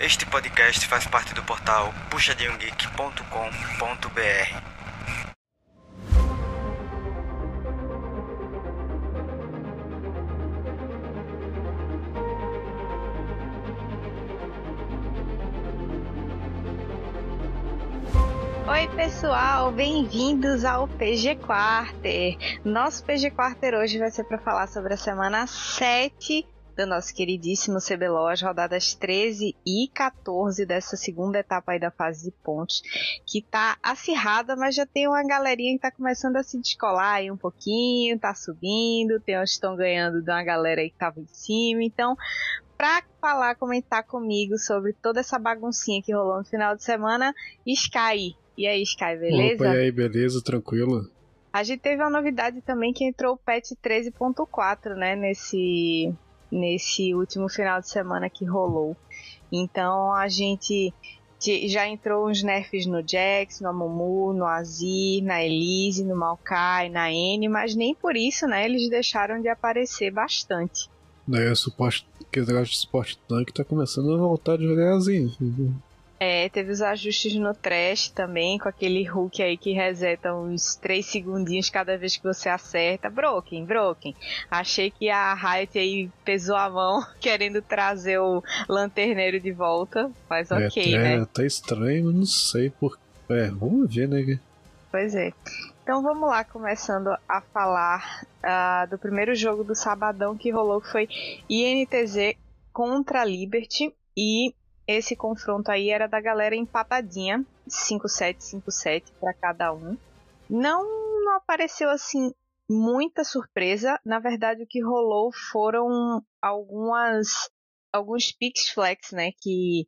Este podcast faz parte do portal puxadinhogeek.com.br. Oi, pessoal, bem-vindos ao PG Quarter. Nosso PG Quarter hoje vai ser para falar sobre a semana 7 do nosso queridíssimo CBLOL, as rodadas 13 e 14 dessa segunda etapa aí da fase de pontos, que tá acirrada, mas já tem uma galerinha que tá começando a se descolar aí um pouquinho, tá subindo, tem uns que estão ganhando de uma galera aí que tava em cima, então para falar, comentar comigo sobre toda essa baguncinha que rolou no final de semana, Sky. E aí, Sky, beleza? Opa, e aí, beleza? Tranquilo? A gente teve uma novidade também que entrou o patch 13.4, né, nesse nesse último final de semana que rolou. Então a gente já entrou uns nerfs no Jax, no Amumu, no Azir, na Elise, no Maokai, na N, mas nem por isso, né, eles deixaram de aparecer bastante. É, suporte, que negócio de suporte tanque tá começando a voltar devagarzinho. É, teve os ajustes no trash também, com aquele hook aí que reseta uns 3 segundinhos cada vez que você acerta. Broken, broken. Achei que a Riot aí pesou a mão querendo trazer o lanterneiro de volta, mas é, ok, é, né? Tá estranho, não sei por. É, vamos ver, né? Pois é. Então vamos lá, começando a falar uh, do primeiro jogo do sabadão que rolou, que foi INTZ contra Liberty. E esse confronto aí era da galera empatadinha, 5-7, 5-7 para cada um. Não, não apareceu assim muita surpresa. Na verdade, o que rolou foram algumas alguns picks flex, né, que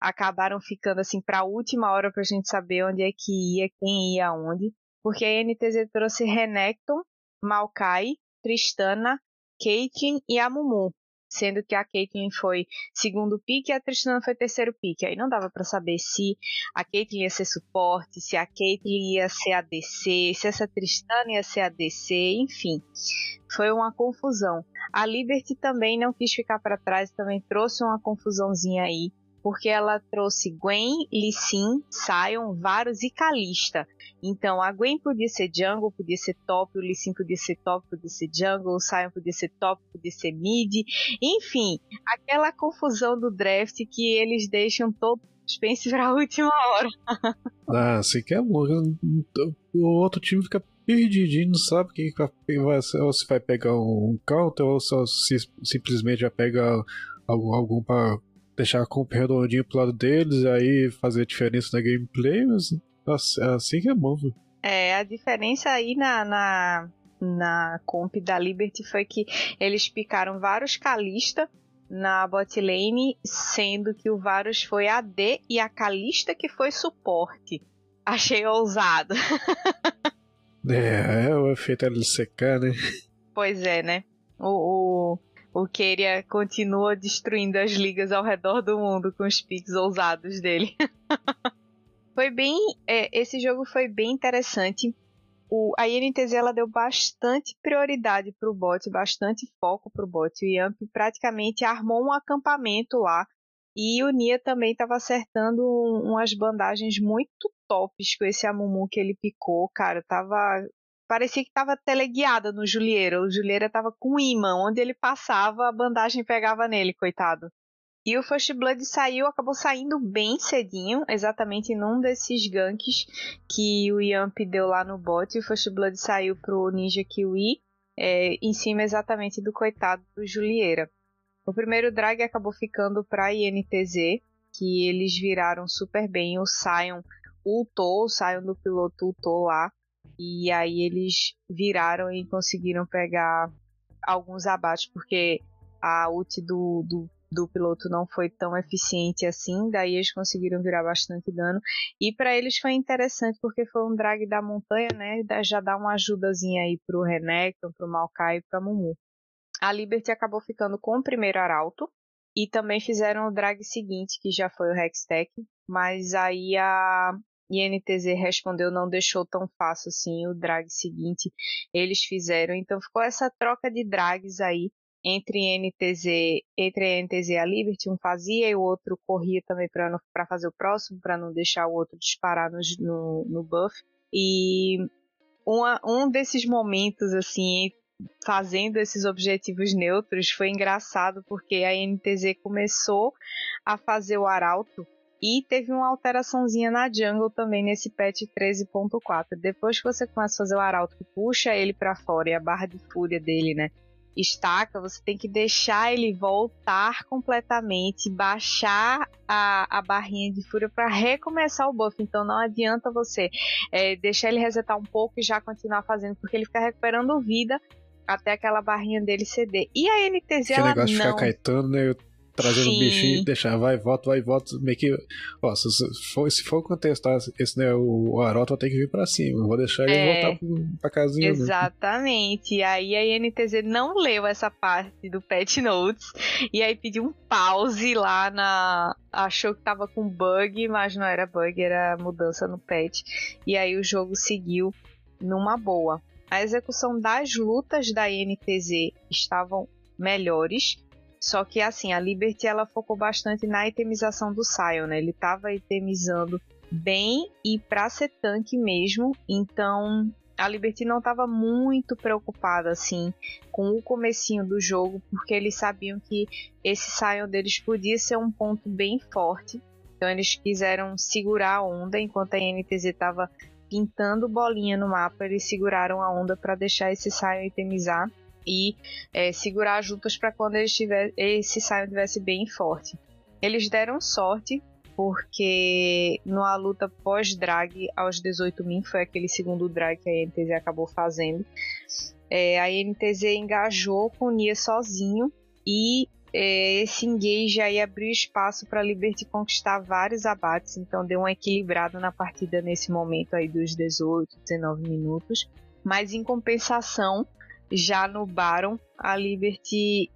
acabaram ficando assim para a última hora para a gente saber onde é que ia, quem ia aonde, porque a NTZ trouxe Renekton, Maokai, Tristana, Caitlyn e a Mumu sendo que a Caitlyn foi segundo pique e a Tristana foi terceiro pique. Aí não dava para saber se a Caitlyn ia ser suporte, se a Caitlyn ia ser ADC, se essa Tristana ia ser ADC, enfim. Foi uma confusão. A Liberty também não quis ficar para trás, também trouxe uma confusãozinha aí porque ela trouxe Gwen, Lee Sin, Sion, Varus e Kalista. Então a Gwen podia ser jungle, podia ser top, o Lee Sin podia ser top, podia ser jungle, o Sion podia ser top, podia ser mid. Enfim, aquela confusão do draft que eles deixam todo suspense para a última hora. ah, assim que é. O outro time fica perdidinho, não sabe quem vai, ou se vai pegar um counter ou só se, simplesmente vai pegar algum, algum para deixar com o redondinho pro lado deles, aí fazer a diferença na gameplay, mas é assim que é bom, viu? É, a diferença aí na, na, na comp da Liberty foi que eles picaram vários Kalista na bot lane, sendo que o Varus foi AD e a Kalista que foi suporte. Achei ousado. é, é o efeito LCK, né? Pois é, né? O, o, o Keria continua destruindo as ligas ao redor do mundo com os picks ousados dele. foi bem. É, esse jogo foi bem interessante. O, a INTZ ela deu bastante prioridade para o bot, bastante foco para o bot. O Yamp praticamente armou um acampamento lá. E o Nia também estava acertando umas bandagens muito tops com esse Amumu que ele picou, cara. Tava parecia que estava teleguiada no Julieira. O Julieira estava com imã, onde ele passava, a bandagem pegava nele, coitado. E o First Blood saiu, acabou saindo bem cedinho, exatamente num desses ganks que o Yamp deu lá no bot. O First Blood saiu pro Ninja Kiwi, é, em cima exatamente do coitado do Julieira. O primeiro drag acabou ficando para INTZ, que eles viraram super bem. O Sion ultou, o Sion do piloto ultou lá. E aí eles viraram e conseguiram pegar alguns abates, porque a ult do, do, do piloto não foi tão eficiente assim, daí eles conseguiram virar bastante dano. E para eles foi interessante porque foi um drag da montanha, né? Já dá uma ajudazinha aí pro Renekton, pro Maokai e pra Mumu. A Liberty acabou ficando com o primeiro arauto. E também fizeram o drag seguinte, que já foi o Hextech. Mas aí a, e NTZ respondeu não deixou tão fácil assim o drag seguinte eles fizeram então ficou essa troca de drags aí entre NTZ, entre NTZ e a Liberty, um fazia e o outro corria também para fazer o próximo, para não deixar o outro disparar no, no, no buff. E uma, um desses momentos, assim, fazendo esses objetivos neutros foi engraçado porque a NTZ começou a fazer o arauto e teve uma alteraçãozinha na jungle também nesse patch 13.4. Depois que você começa a fazer o arauto que puxa ele para fora e a barra de fúria dele, né, estaca, você tem que deixar ele voltar completamente, baixar a, a barrinha de fúria para recomeçar o buff. Então não adianta você é, deixar ele resetar um pouco e já continuar fazendo, porque ele fica recuperando vida até aquela barrinha dele ceder. E a NTZ que ela negócio de não... ficar caetando, né? Trazendo Sim. o bichinho, deixar, vai, volta, vai, volta, meio que. Ó, se for, se for contestar esse, né, o, o Arauto, vai ter que vir pra cima. Vou deixar ele É. voltar pro, pra casinha. Exatamente. E aí a INTZ não leu essa parte do Patch Notes. E aí pediu um pause lá na. Achou que tava com bug, mas não era bug, era mudança no patch. E aí o jogo seguiu numa boa. A execução das lutas da INTZ estavam melhores. Só que assim, a Liberty ela focou bastante na itemização do Sion, né? Ele tava itemizando bem e pra ser tanque mesmo. Então, a Liberty não estava muito preocupada assim com o comecinho do jogo, porque eles sabiam que esse Sion deles podia ser um ponto bem forte. Então eles quiseram segurar a onda enquanto a NTZ estava pintando bolinha no mapa, eles seguraram a onda para deixar esse Sion itemizar e é, segurar lutas para quando eles tiver, esse Sion tivesse bem forte. Eles deram sorte porque numa luta pós-drag aos 18 min, foi aquele segundo drag que a NTZ acabou fazendo, é, a NTZ engajou com o Nia sozinho e é, esse engage aí abriu espaço para a Liberty conquistar vários abates, então deu uma equilibrada na partida nesse momento aí dos 18, 19 minutos. Mas em compensação, já no Baron, a Liberty,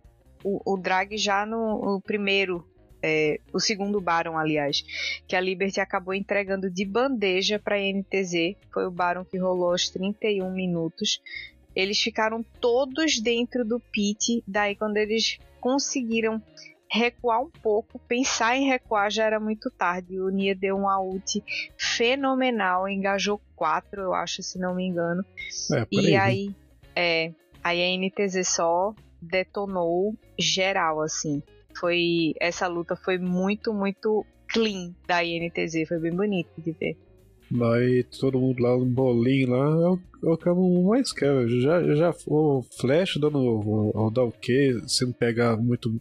o, o drag já no, no primeiro é, o segundo Baron, aliás, que a Liberty acabou entregando de bandeja para a NTZ. Foi o Baron que rolou aos 31 minutos. Eles ficaram todos dentro do pit. Daí, quando eles conseguiram recuar um pouco, pensar em recuar já era muito tarde. O Nia deu uma ult fenomenal, engajou 4, eu acho, se não me engano. É, E aí, aí, é, aí a NTZ só detonou geral, assim. Foi, essa luta foi muito, muito clean da INTZ, foi bem bonito de ver. Daí todo mundo lá no bolinho lá é o, eu mais quero. Já, já o Flash dando o, dar o que, se não pegar muito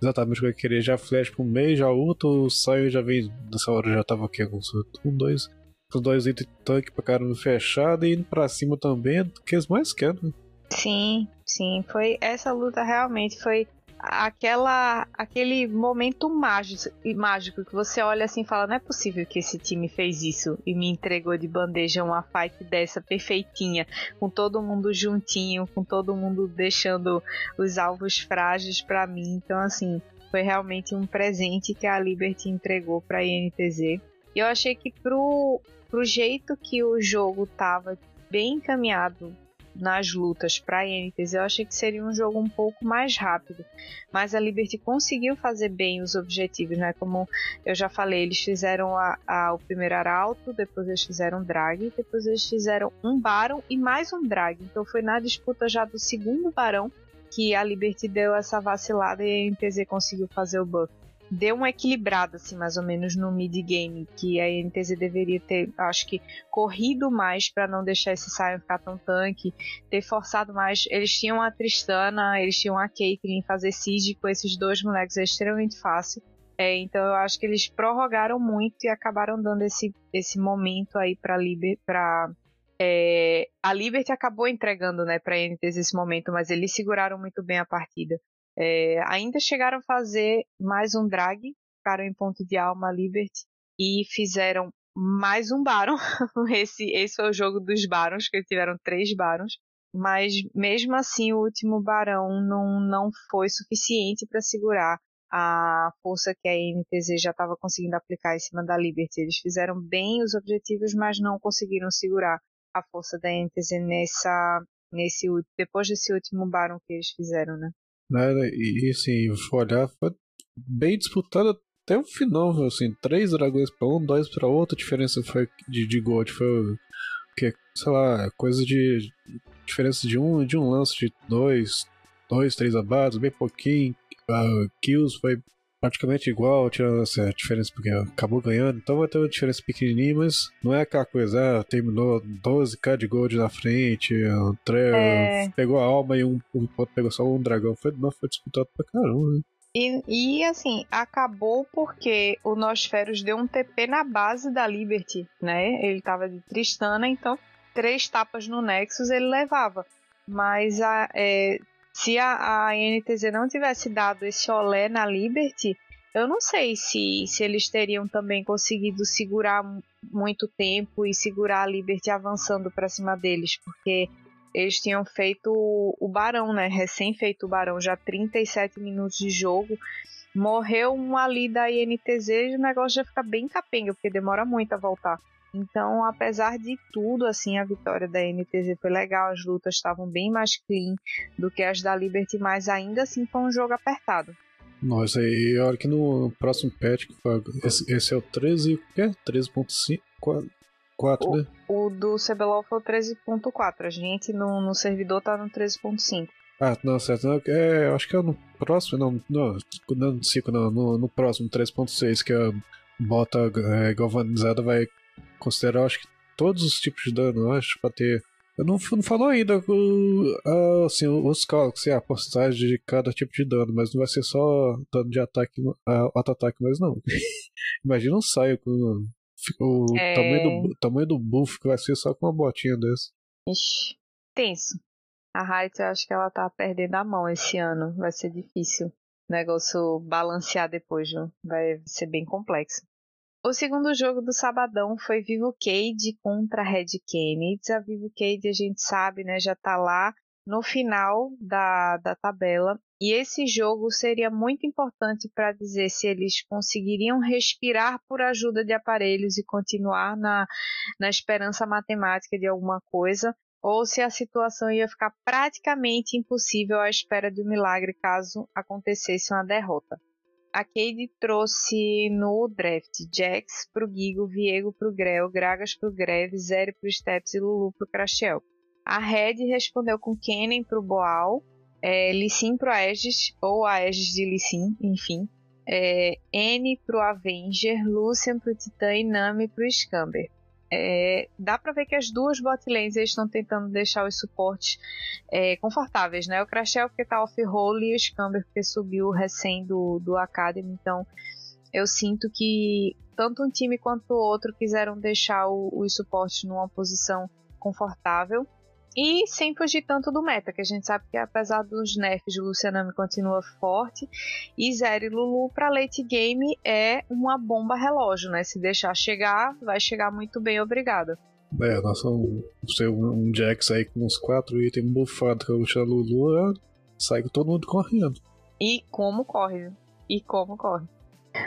exatamente o que eu queria, já Flash pro meio, já outro, o Sion já vem nessa hora já tava aqui com um, dois, com dois itens de tanque pra caramba fechado e indo pra cima também, é que eles mais querem. Sim, sim, foi essa luta realmente foi aquela aquele momento mágico, mágico que você olha assim e fala, não é possível que esse time fez isso e me entregou de bandeja uma fight dessa perfeitinha, com todo mundo juntinho, com todo mundo deixando os alvos frágeis pra mim. Então assim, foi realmente um presente que a Liberty entregou pra INTZ. E eu achei que pro, pro jeito que o jogo tava bem encaminhado nas lutas para INTZ, eu achei que seria um jogo um pouco mais rápido. Mas a Liberty conseguiu fazer bem os objetivos, né? Como eu já falei, eles fizeram a, a- o primeiro arauto, depois eles fizeram drag, depois eles fizeram um barão e mais um drag. Então foi na disputa já do segundo barão que a Liberty deu essa vacilada e a NTZ conseguiu fazer o buff. Deu uma equilibrada, assim, mais ou menos no mid-game, que a NTZ deveria ter, acho que, corrido mais para não deixar esse Sion ficar tão tanque, ter forçado mais. Eles tinham a Tristana, eles tinham a Caitlyn, fazer siege com esses dois moleques é extremamente fácil. É, então eu acho que eles prorrogaram muito e acabaram dando esse, esse momento aí para Liber, pra, é, a Liberty acabou entregando, né, para NTZ esse momento, mas eles seguraram muito bem a partida. É, ainda chegaram a fazer mais um drag, ficaram em ponto de alma Liberty e fizeram mais um Baron. esse, esse foi o jogo dos Barons, que eles tiveram três Barons. Mas mesmo assim, o último Barão não, não foi suficiente para segurar a força que a NTZ já estava conseguindo aplicar em cima da Liberty. Eles fizeram bem os objetivos, mas não conseguiram segurar a força da NTZ nessa, nesse, depois desse último Baron que eles fizeram, né? Né? E assim, olhar, foi bem disputado até o final, assim, três dragões para um, dois para outro, a diferença foi de, de gold foi que sei lá, coisa de diferença de um, de um lance de dois, dois, três abates, bem pouquinho. Uh, kills foi praticamente igual, tirando essa diferença porque acabou ganhando, então vai ter uma diferença pequenininha, mas não é aquela coisa, ah, terminou 12k de gold na frente, um é... pegou a alma e um, um pegou só um dragão, foi, não, foi disputado pra caramba, né? E, e, assim, acabou porque o Nosferos deu um TP na base da Liberty, né? Ele tava de Tristana, então três tapas no Nexus ele levava. Mas a, é, se a, a NTZ não tivesse dado esse olé na Liberty, eu não sei se, se eles teriam também conseguido segurar muito tempo e segurar a Liberty avançando para cima deles, porque eles tinham feito o Barão, né? Recém feito o Barão, já 37 minutos de jogo. Morreu um ali da INTZ e o negócio já fica bem capenga, porque demora muito a voltar. Então, apesar de tudo, assim, a vitória da NTZ foi legal, as lutas estavam bem mais clean do que as da Liberty, mas ainda assim foi um jogo apertado. Nossa, e olha que no próximo patch, esse, esse é o 13, o que é? 13.5? 4, o, né? O do CBLOL foi o 13.4. A gente no, no servidor tá no 13.5. Ah, não, certo. Não, é, acho que é no próximo, não, não, não, não no, no próximo 3.6 que a bota é, galvanizada vai considerar, acho que todos os tipos de dano, acho, pra ter. Eu não, não falou ainda uh, assim, os cálculos, assim, a porcentagem de cada tipo de dano, mas não vai ser só dano de ataque, auto-ataque, mas não. Imagina um saio com o é... tamanho, do, tamanho do buff que vai ser só com uma botinha dessa. Ixi, tenso. A Height, eu acho que ela tá perdendo a mão esse ano. Vai ser difícil. O negócio balancear depois, viu? vai ser bem complexo. O segundo jogo do sabadão foi Vivo Cade contra Red Kennedy. A Vivo Cade a gente sabe, né, já tá lá no final da, da tabela. E esse jogo seria muito importante para dizer se eles conseguiriam respirar por ajuda de aparelhos e continuar na, na esperança matemática de alguma coisa, ou se a situação ia ficar praticamente impossível à espera de um milagre caso acontecesse uma derrota. A Cade trouxe no draft Jax pro Gigo, Viego pro Grell, Gragas pro Greve, Zeri pro Steps e Lulu pro Crashel. A Red respondeu com Kennen pro Boal, é, Lissin pro Aegis, ou Aegis de Lissin, enfim. É, N pro Avenger, Lucian pro Titã e Nami pro Scamber. É, dá para ver que as duas botlanes estão tentando deixar os suportes é, confortáveis, né? O Crashel porque tá off-roll e o Scamber porque subiu recém do, do Academy, então eu sinto que tanto um time quanto o outro quiseram deixar os suportes numa posição confortável e sem fugir tanto do meta, que a gente sabe que apesar dos nerfs, o Lucianami continua forte. E Zero e Lulu para late game é uma bomba relógio, né? Se deixar chegar, vai chegar muito bem, obrigada. É, nossa, um, um Jax aí com uns 4 itens bufados que eu a Lulu, é, sai com todo mundo correndo. E como corre, e como corre.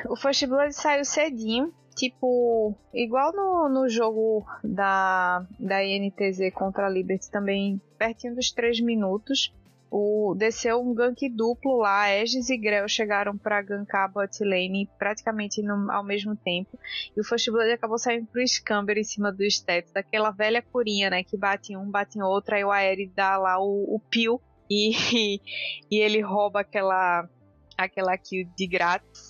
O First Blood saiu cedinho, tipo, igual no, no jogo da, da INTZ contra a Liberty, também pertinho dos 3 minutos. O, desceu um gank duplo lá, Aegis e Grell chegaram para gankar a bot lane praticamente no, ao mesmo tempo. E o First Blood acabou saindo pro Scamber em cima do Steps, daquela velha curinha, né? Que bate em um, bate em outro, aí o Aeri dá lá o, o peel e, e ele rouba aquela, aquela kill de grátis.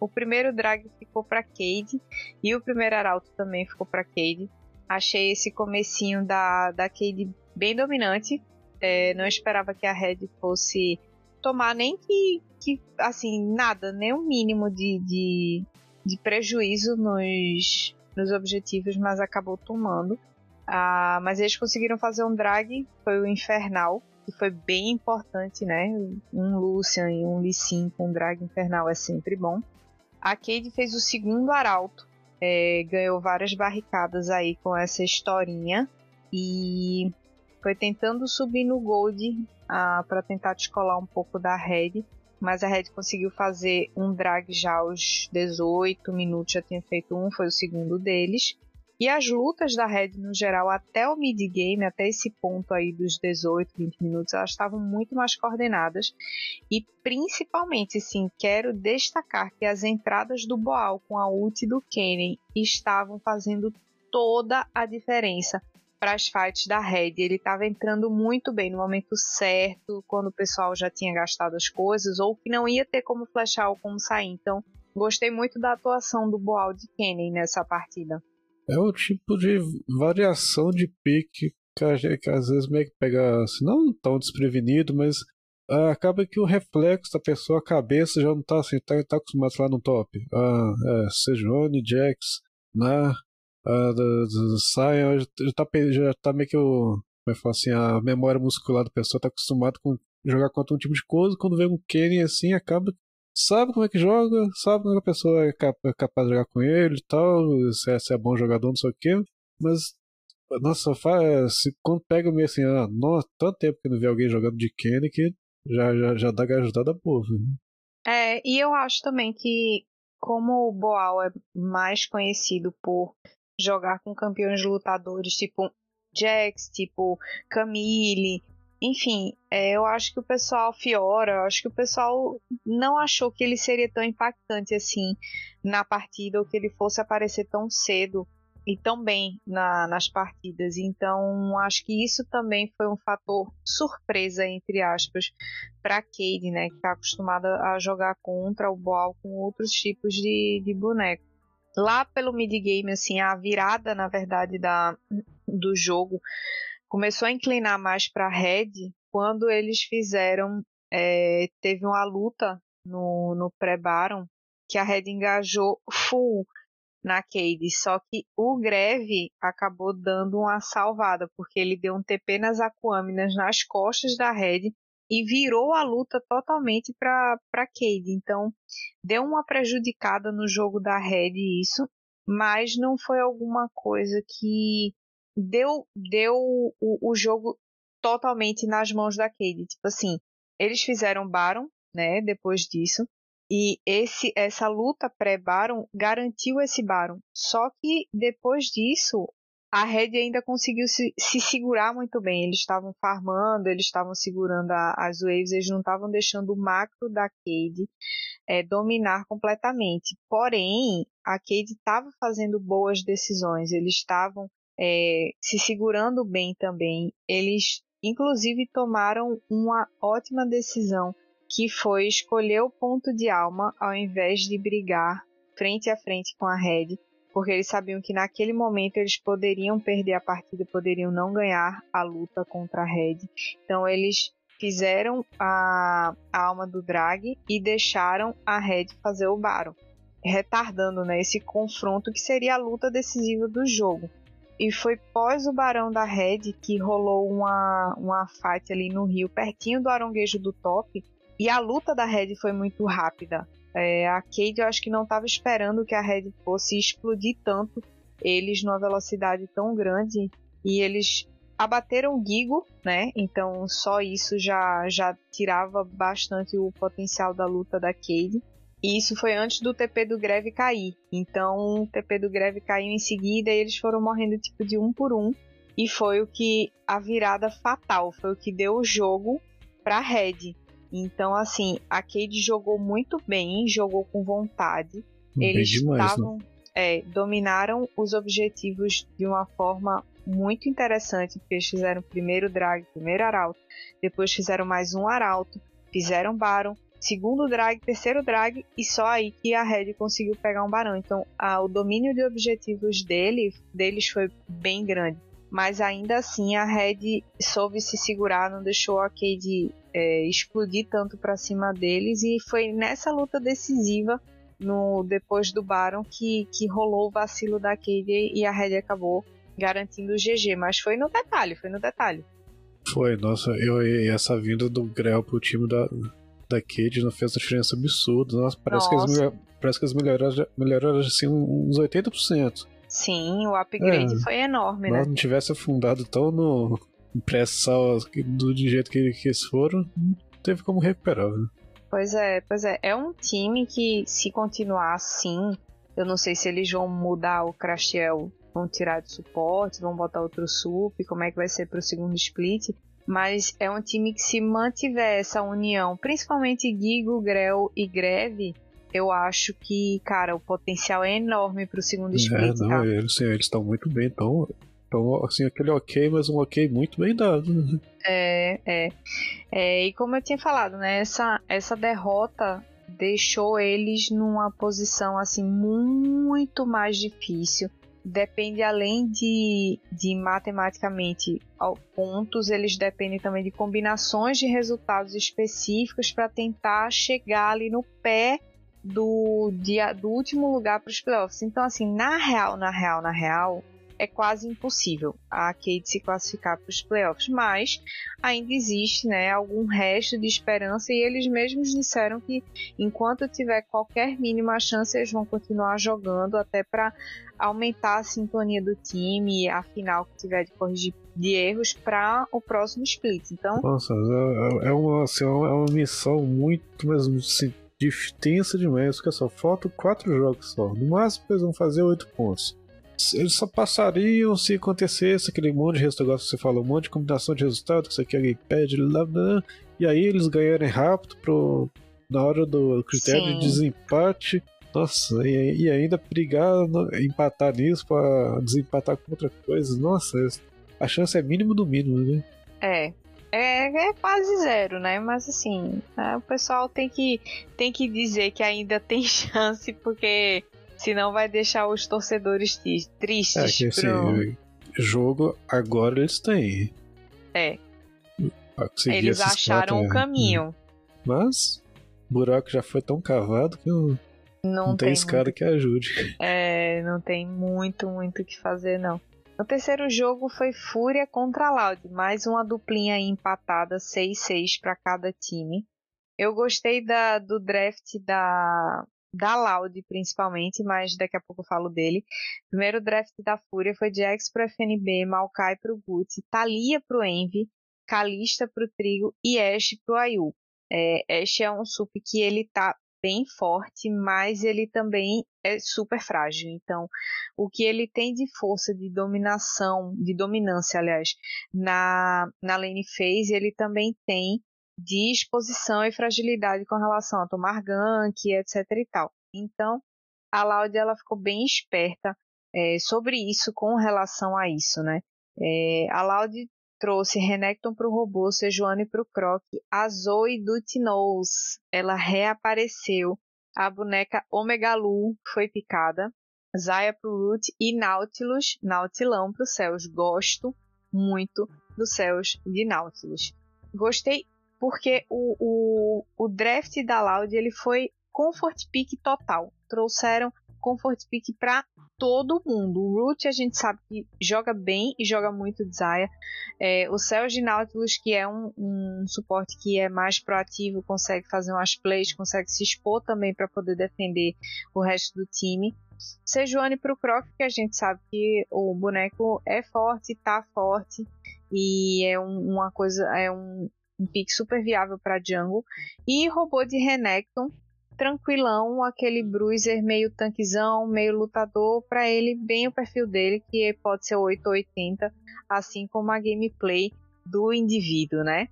O primeiro drag ficou para Cade e o primeiro arauto também ficou para Cade. Achei esse comecinho da, da Cade bem dominante. É, não esperava que a Red fosse tomar nem que, que assim, nada, nem um mínimo de, de, de, prejuízo nos, nos objetivos, mas acabou tomando. Ah, mas eles conseguiram fazer um drag, foi o Infernal, que foi bem importante, né? Um Lucian e um Lee Sin com um drag infernal é sempre bom. A Cade fez o segundo arauto, é, ganhou várias barricadas aí com essa historinha e foi tentando subir no Gold ah, para tentar descolar um pouco da Red, mas a Red conseguiu fazer um drag já aos 18 minutos, já tinha feito um, foi o segundo deles. E as lutas da Red no geral, até o mid-game, até esse ponto aí dos 18, 20 minutos, elas estavam muito mais coordenadas. E principalmente, sim, quero destacar que as entradas do Boal com a ult do Kennen estavam fazendo toda a diferença para as fights da Red. Ele estava entrando muito bem no momento certo, quando o pessoal já tinha gastado as coisas, ou que não ia ter como flechar ou como sair. Então, gostei muito da atuação do Boal de Kenny nessa partida. É o tipo de variação de pique que, que às vezes meio que pega, assim, não tão desprevenido, mas ah, acaba que o reflexo da pessoa, a cabeça já não tá assim, tá, tá acostumado lá no top. Ah, é, Sejone, Jax, né? uh, do, do Sion já tá, já tá meio que o. Como é que assim? A memória muscular da pessoa tá acostumada com jogar contra um tipo de coisa. Quando vê um Kenny assim, acaba. Sabe como é que joga, sabe como é que a pessoa é, é capaz de jogar com ele e tal, se é, se é bom jogador, não sei o quê. Mas nossa, faz, se, quando pega meio assim, ah, nossa, tanto tempo que não vê alguém jogando de Kenny que já, já, já dá ajudada boa. Né? É, e eu acho também que como o Boal é mais conhecido por jogar com campeões lutadores tipo Jax, tipo Camille, enfim, é, eu acho que o pessoal Fiora, eu acho que o pessoal não achou que ele seria tão impactante assim na partida ou que ele fosse aparecer tão cedo e tão bem na, nas partidas. Então, acho que isso também foi um fator surpresa, entre aspas, para Cade, né, que está acostumada a jogar contra o Boal com outros tipos de, de boneco lá pelo mid-game, assim, a virada, na verdade, da, do jogo começou a inclinar mais para Red quando eles fizeram. É, teve uma luta no, no pré-Baron que a Red engajou full na Cade, só que o Greve acabou dando uma salvada, porque ele deu um TP nas Aquâminas nas costas da Red e virou a luta totalmente para Cade. Então, deu uma prejudicada no jogo da Red isso, mas não foi alguma coisa que deu deu o, o jogo totalmente nas mãos da Cade. Tipo assim, eles fizeram Baron, né, depois disso, e esse essa luta pré-Baron garantiu esse Baron. Só que depois disso, a Red ainda conseguiu se, se segurar muito bem. Eles estavam farmando, eles estavam segurando a, as waves, eles não estavam deixando o macro da Cade é, dominar completamente. Porém, a Cade estava fazendo boas decisões, eles estavam é, se segurando bem também. Eles, inclusive, tomaram uma ótima decisão, que foi escolher o ponto de alma ao invés de brigar frente a frente com a Red porque eles sabiam que naquele momento eles poderiam perder a partida, poderiam não ganhar a luta contra a Red. Então eles fizeram a, a alma do Drag e deixaram a Red fazer o Baron, retardando né, esse confronto que seria a luta decisiva do jogo. E foi pós o Barão da Red que rolou uma, uma fight ali no rio, pertinho do aronguejo do top. E a luta da Red foi muito rápida. É, a Cade eu acho que não estava esperando que a Red fosse explodir tanto eles numa velocidade tão grande e eles abateram o Gigo, né? Então só isso já já tirava bastante o potencial da luta da Cade. E isso foi antes do TP do Greve cair. Então o TP do Greve caiu em seguida e eles foram morrendo tipo de um por um. E foi o que a virada fatal, foi o que deu o jogo para Red. Então, assim, a Cade jogou muito bem, jogou com vontade. Bem Eles estavam. Né? É, dominaram os objetivos de uma forma muito interessante, porque eles fizeram primeiro drag, primeiro arauto, depois fizeram mais um arauto, fizeram baron, segundo drag, terceiro drag, e só aí que a Red conseguiu pegar um barão. Então, a, o domínio de objetivos dele, deles foi bem grande mas ainda assim a Red soube se segurar, não deixou a Cade é, explodir tanto para cima deles e foi nessa luta decisiva no depois do Baron que, que rolou o vacilo da Cade e a Red acabou garantindo o GG, mas foi no detalhe, foi no detalhe. Foi, nossa, eu, essa vinda do Grell pro time da, da Cade não fez uma diferença absurda. Nossa, parece nossa. que eles, parece que eles melhoraram, melhoraram assim, uns 80%. Sim, o upgrade é, foi enorme, né? Se não tivesse afundado tão no pré-sal do jeito que, que eles foram, não teve como recuperar, né? Pois é, pois é. É um time que, se continuar assim, eu não sei se eles vão mudar o Crashel vão tirar de suporte, vão botar outro sup, como é que vai ser para o segundo split. Mas é um time que se mantiver essa união, principalmente Gigo, Grell e Greve, eu acho que, cara, o potencial é enorme pro segundo é, split. É, não, tá? eles estão muito bem, então, então, assim, aquele ok, mas um ok muito bem dado. Né? É, é, é. E como eu tinha falado, né, essa, essa derrota deixou eles numa posição, assim, muito mais difícil depende além de, de matematicamente pontos, eles dependem também de combinações de resultados específicos para tentar chegar ali no pé do, dia, do último lugar para os playoffs. Então, assim, na real, na real, na real, é quase impossível a Cade se classificar para os playoffs, mas ainda existe né, algum resto de esperança e eles mesmos disseram que enquanto tiver qualquer mínima chance, eles vão continuar jogando até para aumentar a sintonia do time afinal que tiver de corrigir de erros para o próximo split. Então, nossa, é, é uma, assim, é uma missão muito mesmo assim, tensa demais, porque só faltam quatro jogos só. No máximo eles vão fazer oito pontos eles só passariam se acontecesse aquele monte de resultado que você falou, um monte de combinação de resultados que você quer pede, lá, lá, e aí eles ganharem rápido pro, na hora do critério Sim. de desempate. Nossa, e, e ainda brigar, empatar nisso para desempatar com outra coisa. Nossa, a chance é mínimo do mínimo, né? É, é, é, quase zero, né? Mas assim, é, o pessoal tem que, tem que dizer que ainda tem chance, porque Senão vai deixar os torcedores tristes. É que esse pro... jogo agora eles têm. É. Eles acharam o um caminho. Mas o buraco já foi tão cavado que não, não, não tem, tem escada muito... que ajude. É, não tem muito, muito o que fazer, não. No terceiro jogo foi Fúria contra Loud, mais uma duplinha empatada 6-6 para cada time. Eu gostei da, do draft da, da Loud principalmente, mas daqui a pouco eu falo dele. Primeiro draft da Fúria foi Jax pro FNB, Maokai pro Guts, Thalia pro Envy, Kalista pro Trigo e Ashe pro Ayu. É, Ashe é um sup que ele tá bem forte, mas ele também é super frágil. Então, o que ele tem de força, de dominação, de dominância, aliás, na, na lane phase, ele também tem de exposição e fragilidade com relação a tomar gank, etc e tal. Então, a Laude ela ficou bem esperta é, sobre isso com relação a isso, né? É, a Laude trouxe Renekton para o robô, Sejuani para o Croc, a Zoe do Tinoz, ela reapareceu, a boneca Omega Lu foi picada, Zaya para o Root e Nautilus, Nautilão para os céus. Gosto muito dos céus de Nautilus. Gostei porque o, o, o draft da Loud ele foi comfort pick total. Trouxeram comfort pick para todo mundo. O Root a gente sabe que joga bem e joga muito de Zaya. É, o Cells de Nautilus, que é um, um, suporte que é mais proativo, consegue fazer umas plays, consegue se expor também para poder defender o resto do time. Sejuani para o Croc, que a gente sabe que o boneco é forte, tá forte e é um, uma coisa, é um, um pick super viável para jungle. E robô de Renekton, tranquilão, aquele bruiser meio tanquezão, meio lutador, para ele bem o perfil dele, que pode ser 880, assim como a gameplay do indivíduo, né?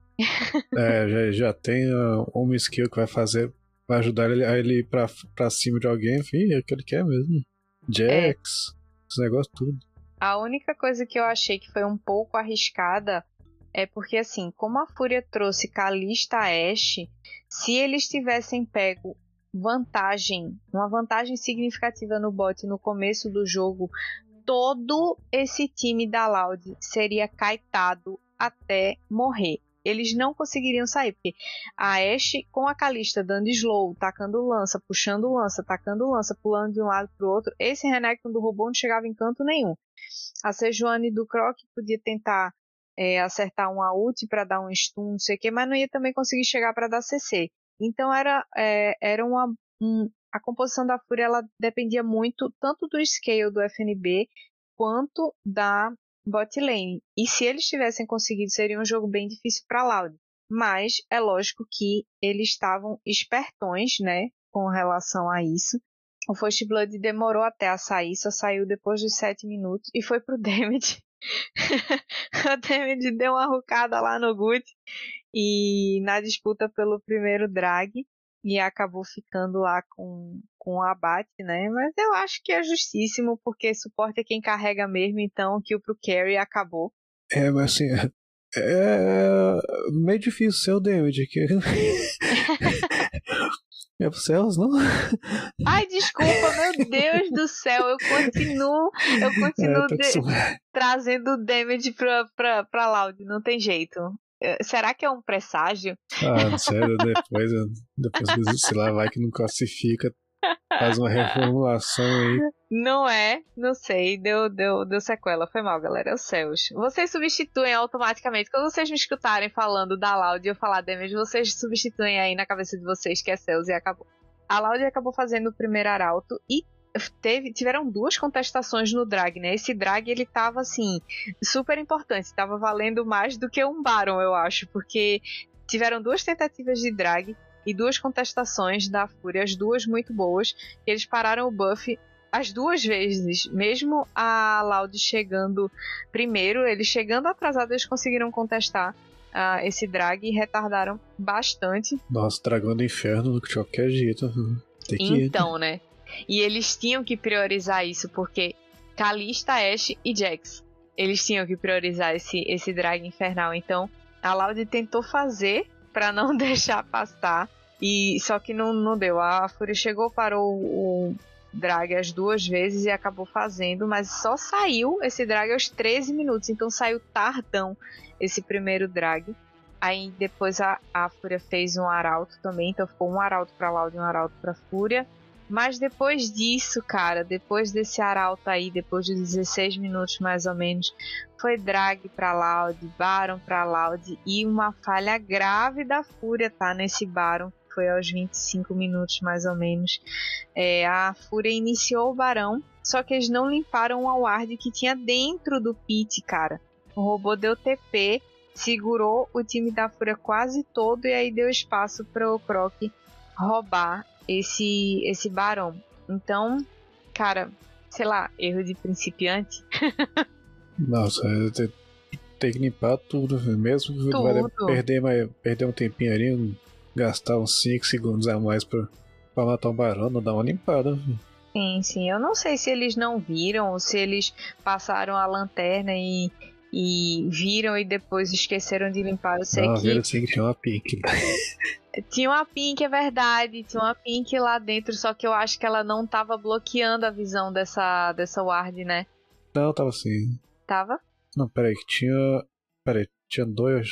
é, já, já tem uh, uma skill que vai fazer, vai ajudar ele a ele ir pra, pra cima de alguém, enfim, é o que ele quer mesmo. Jax, é. esse negócio tudo. A única coisa que eu achei que foi um pouco arriscada é porque assim, como a Fúria trouxe Kalista Ashe, se eles tivessem pego vantagem, uma vantagem significativa no bot no começo do jogo, todo esse time da Loud seria caetado até morrer. Eles não conseguiriam sair, porque a Ashe com a Kalista dando slow, tacando lança, puxando lança, tacando lança, pulando de um lado para o outro, esse Renekton do robô não chegava em canto nenhum. A Sejuani do Croc podia tentar é, acertar uma ult para dar um stun, não sei o que, mas não ia também conseguir chegar para dar CC. Então era, é, era uma. Um, a composição da Fúria ela dependia muito tanto do scale do FNB quanto da bot lane. E se eles tivessem conseguido, seria um jogo bem difícil para Loud. Mas é lógico que eles estavam espertões, né, com relação a isso. o First Blood demorou até a sair, só saiu depois de 7 minutos e foi pro Damage. o Damage deu uma rucada lá no Good e na disputa pelo primeiro drag e acabou ficando lá com, com o abate, né? Mas eu acho que é justíssimo, porque suporte é quem carrega mesmo, então kill pro carry acabou. É, mas assim, é, é meio difícil ser o damage aqui. É pro céus, não? Ai, desculpa, meu Deus do céu. Eu continuo, eu continuo é, de, trazendo damage pra, pra, pra Loud, não tem jeito. É, será que é um presságio? Ah, sério, depois, depois sei lá, vai que não classifica, faz uma reformulação aí. Não é, não sei, deu, deu, deu sequela, foi mal, galera, é o Céus. Vocês substituem automaticamente, quando vocês me escutarem falando da Loud e eu falar damage, vocês substituem aí na cabeça de vocês que é Céus e acabou. A Loud acabou fazendo o primeiro arauto e teve, tiveram duas contestações no drag, né? Esse drag ele tava assim, super importante, tava valendo mais do que um Baron, eu acho, porque tiveram duas tentativas de drag e duas contestações da Fúria, as duas muito boas. Eles pararam o buff as duas vezes, mesmo a Loud chegando primeiro, eles chegando atrasado, eles conseguiram contestar uh, esse drag e retardaram bastante. Nossa, dragão do inferno de qualquer jeito. Tem que então, ir. né? E eles tinham que priorizar isso, porque Kalista, Ash e Jax. Eles tinham que priorizar esse, esse drag infernal. Então, a Loud tentou fazer para não deixar passar. E só que não, não deu. A Fúria chegou, parou o drag as duas vezes e acabou fazendo, mas só saiu esse drag aos 13 minutos. Então saiu tardão esse primeiro drag. Aí depois a, a Fúria fez um arauto também, então ficou um arauto para Loud e um arauto para Fúria. Mas depois disso, cara, depois desse arauto aí, depois de 16 minutos mais ou menos, foi drag pra Loud, Baron pra Loud e uma falha grave da Fúria, tá? Nesse Baron, foi aos 25 minutos mais ou menos. É, a Fúria iniciou o Barão, só que eles não limparam o ward que tinha dentro do pit, cara. O robô deu TP, segurou o time da Fúria quase todo e aí deu espaço para o Croc roubar esse esse barão. Então, cara, sei lá, erro de principiante. Nossa, tem, tem que limpar tudo, mesmo que tudo. vai perder, mas, perder um tempinho ali, gastar uns 5 segundos a mais pra, pra matar um barão, não dá uma limpada. Sim, sim. Eu não sei se eles não viram ou se eles passaram a lanterna e, e viram e depois esqueceram de limpar. Eu sei não, que. Viram sim que tinha uma pink. Tinha uma Pink, é verdade. Tinha uma Pink lá dentro, só que eu acho que ela não tava bloqueando a visão dessa, dessa ward, né? Não, tava sim. Tava? Não, peraí, que tinha. Peraí, tinha dois.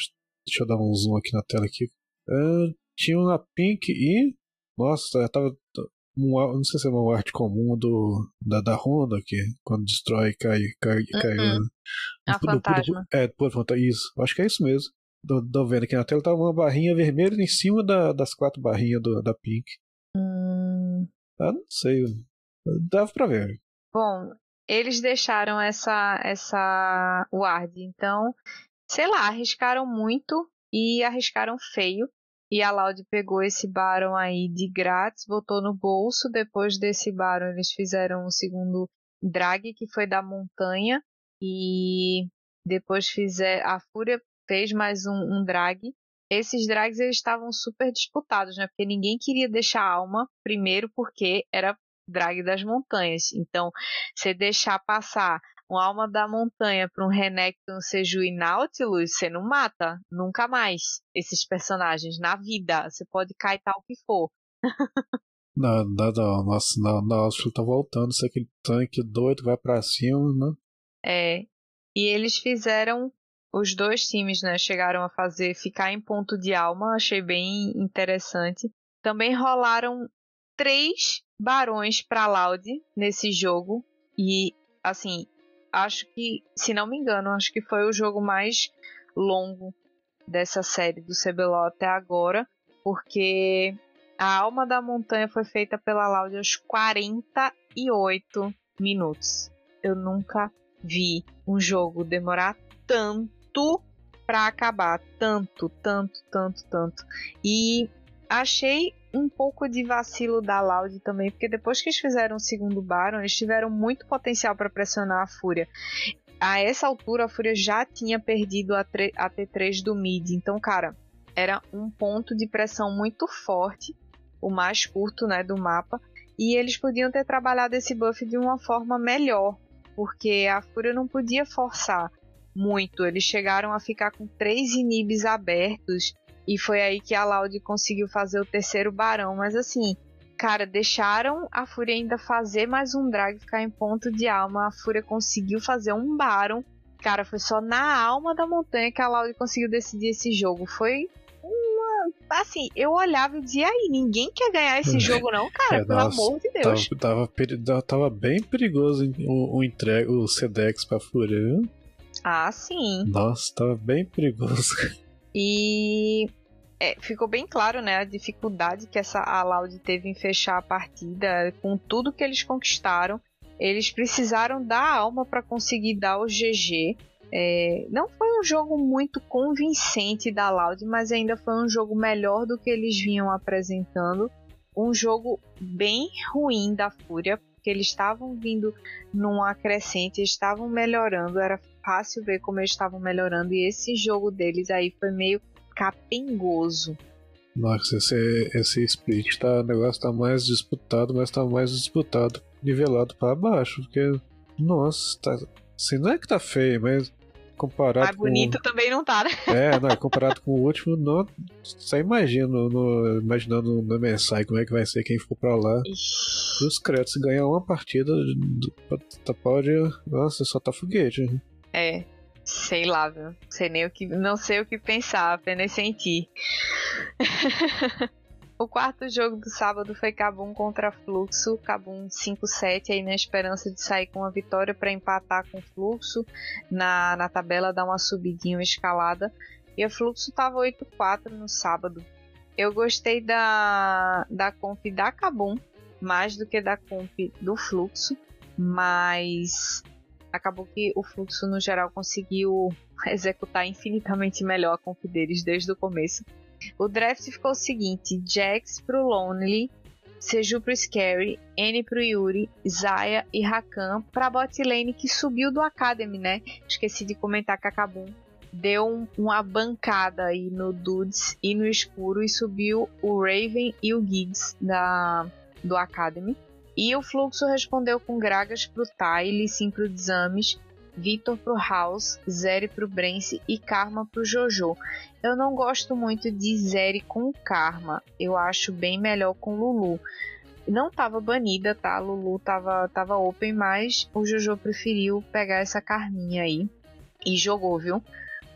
Deixa eu dar um zoom aqui na tela aqui. Uh, tinha uma Pink e. Nossa, tava. Um, não sei se é uma arte comum do, da, da Honda, que quando destrói cai. cai, cai uh -uh. a fantasma. é, depois isso. Acho que é isso mesmo. Tô, vendo aqui na tela, tava uma barrinha vermelha em cima da, das quatro barrinhas do, da Pink. Hum... Ah, não sei. Dava pra ver. Bom, eles deixaram essa, essa ward, então, sei lá, arriscaram muito e arriscaram feio. E a Loud pegou esse Baron aí de grátis, botou no bolso. Depois desse Baron, eles fizeram o segundo drag, que foi da montanha. E depois fizeram. A Fúria fez mais um, um drag. Esses drags eles estavam super disputados, né? Porque ninguém queria deixar a alma primeiro porque era drag das montanhas. Então, você deixar passar uma alma da montanha para um Renekton, Seju e Nautilus, você não mata nunca mais esses personagens na vida. Você pode caetar o que for. não, não, não. Nossa, não, Nautilus tá voltando. Isso é aquele tanque doido vai para cima, né? É. E eles fizeram os dois times né, chegaram a fazer ficar em ponto de alma, achei bem interessante. Também rolaram três barões para Loud nesse jogo e assim acho que se não me engano acho que foi o jogo mais longo dessa série do CBLOL até agora porque a alma da montanha foi feita pela Loud aos 48 minutos. Eu nunca vi um jogo demorar tanto para acabar, tanto, tanto, tanto, tanto. E achei um pouco de vacilo da Loud também, porque depois que eles fizeram o segundo Baron, eles tiveram muito potencial para pressionar a Fúria. A essa altura, a Fúria já tinha perdido a, a T3 do mid, então, cara, era um ponto de pressão muito forte, o mais curto né, do mapa, e eles podiam ter trabalhado esse buff de uma forma melhor, porque a Fúria não podia forçar muito. Eles chegaram a ficar com três inibes abertos e foi aí que a Loud conseguiu fazer o terceiro barão. Mas assim, cara, deixaram a Fúria ainda fazer mais um drag, ficar em ponto de alma. A Fúria conseguiu fazer um barão. Cara, foi só na alma da montanha que a Loud conseguiu decidir esse jogo. Foi uma. Assim, eu olhava e dizia aí, ninguém quer ganhar esse jogo, não, cara, é, pelo nossa, amor de Deus. Tava, tava, tava bem perigoso o, o, entrega, o Sedex pra Fúria, viu? Ah, sim. Nossa, tava bem perigoso. E é, ficou bem claro, né, a dificuldade que essa a Loud teve em fechar a partida com tudo que eles conquistaram. Eles precisaram dar alma para conseguir dar o GG. É, não foi um jogo muito convincente da Loud, mas ainda foi um jogo melhor do que eles vinham apresentando. Um jogo bem ruim da Fúria, porque eles estavam vindo num acrescente, estavam melhorando, era fácil ver como eles estavam melhorando e esse jogo deles aí foi meio capengoso. Nossa, esse, esse split tá, o negócio tá mais disputado, mas tá mais disputado, nivelado para baixo, porque nossa, tá, assim, não é que tá feio, mas comparado mais bonito com... também não tá, né? É, não, comparado com o último, não, só imagino, no, imaginando no MSI como é que vai ser quem for pra lá. Ixi. Os créditos ganhar uma partida, pode, nossa, só tá foguete. É, sei lá, viu? Sei nem o que, não sei o que pensar, apenas sentir. o quarto jogo do sábado foi Cabum contra Fluxo, Cabum 5-7 aí na esperança de sair com uma vitória para empatar com o Fluxo na, na tabela, dar uma subidinha, uma escalada. E a Fluxo tava 8-4 no sábado. Eu gostei da, da comp da Cabum mais do que da comp do Fluxo, mas acabou que o fluxo no geral conseguiu executar infinitamente melhor a conf deles desde o começo. O draft ficou o seguinte: Jax pro Lonely, Seju pro Scary, N pro Yuri, Zaya e Rakan pra bot lane que subiu do Academy, né? Esqueci de comentar que a Kabum deu um, uma bancada aí no Dudes e no escuro e subiu o Raven e o Giggs da, do Academy. E o fluxo respondeu com Gragas pro Tyle, Sim pro Desames, Vitor pro House, Zeri pro Brence e Karma pro Jojo. Eu não gosto muito de Zeri com Karma, eu acho bem melhor com Lulu. Não tava banida, tá? Lulu tava, tava open, mas o Jojo preferiu pegar essa Carminha aí e jogou, viu?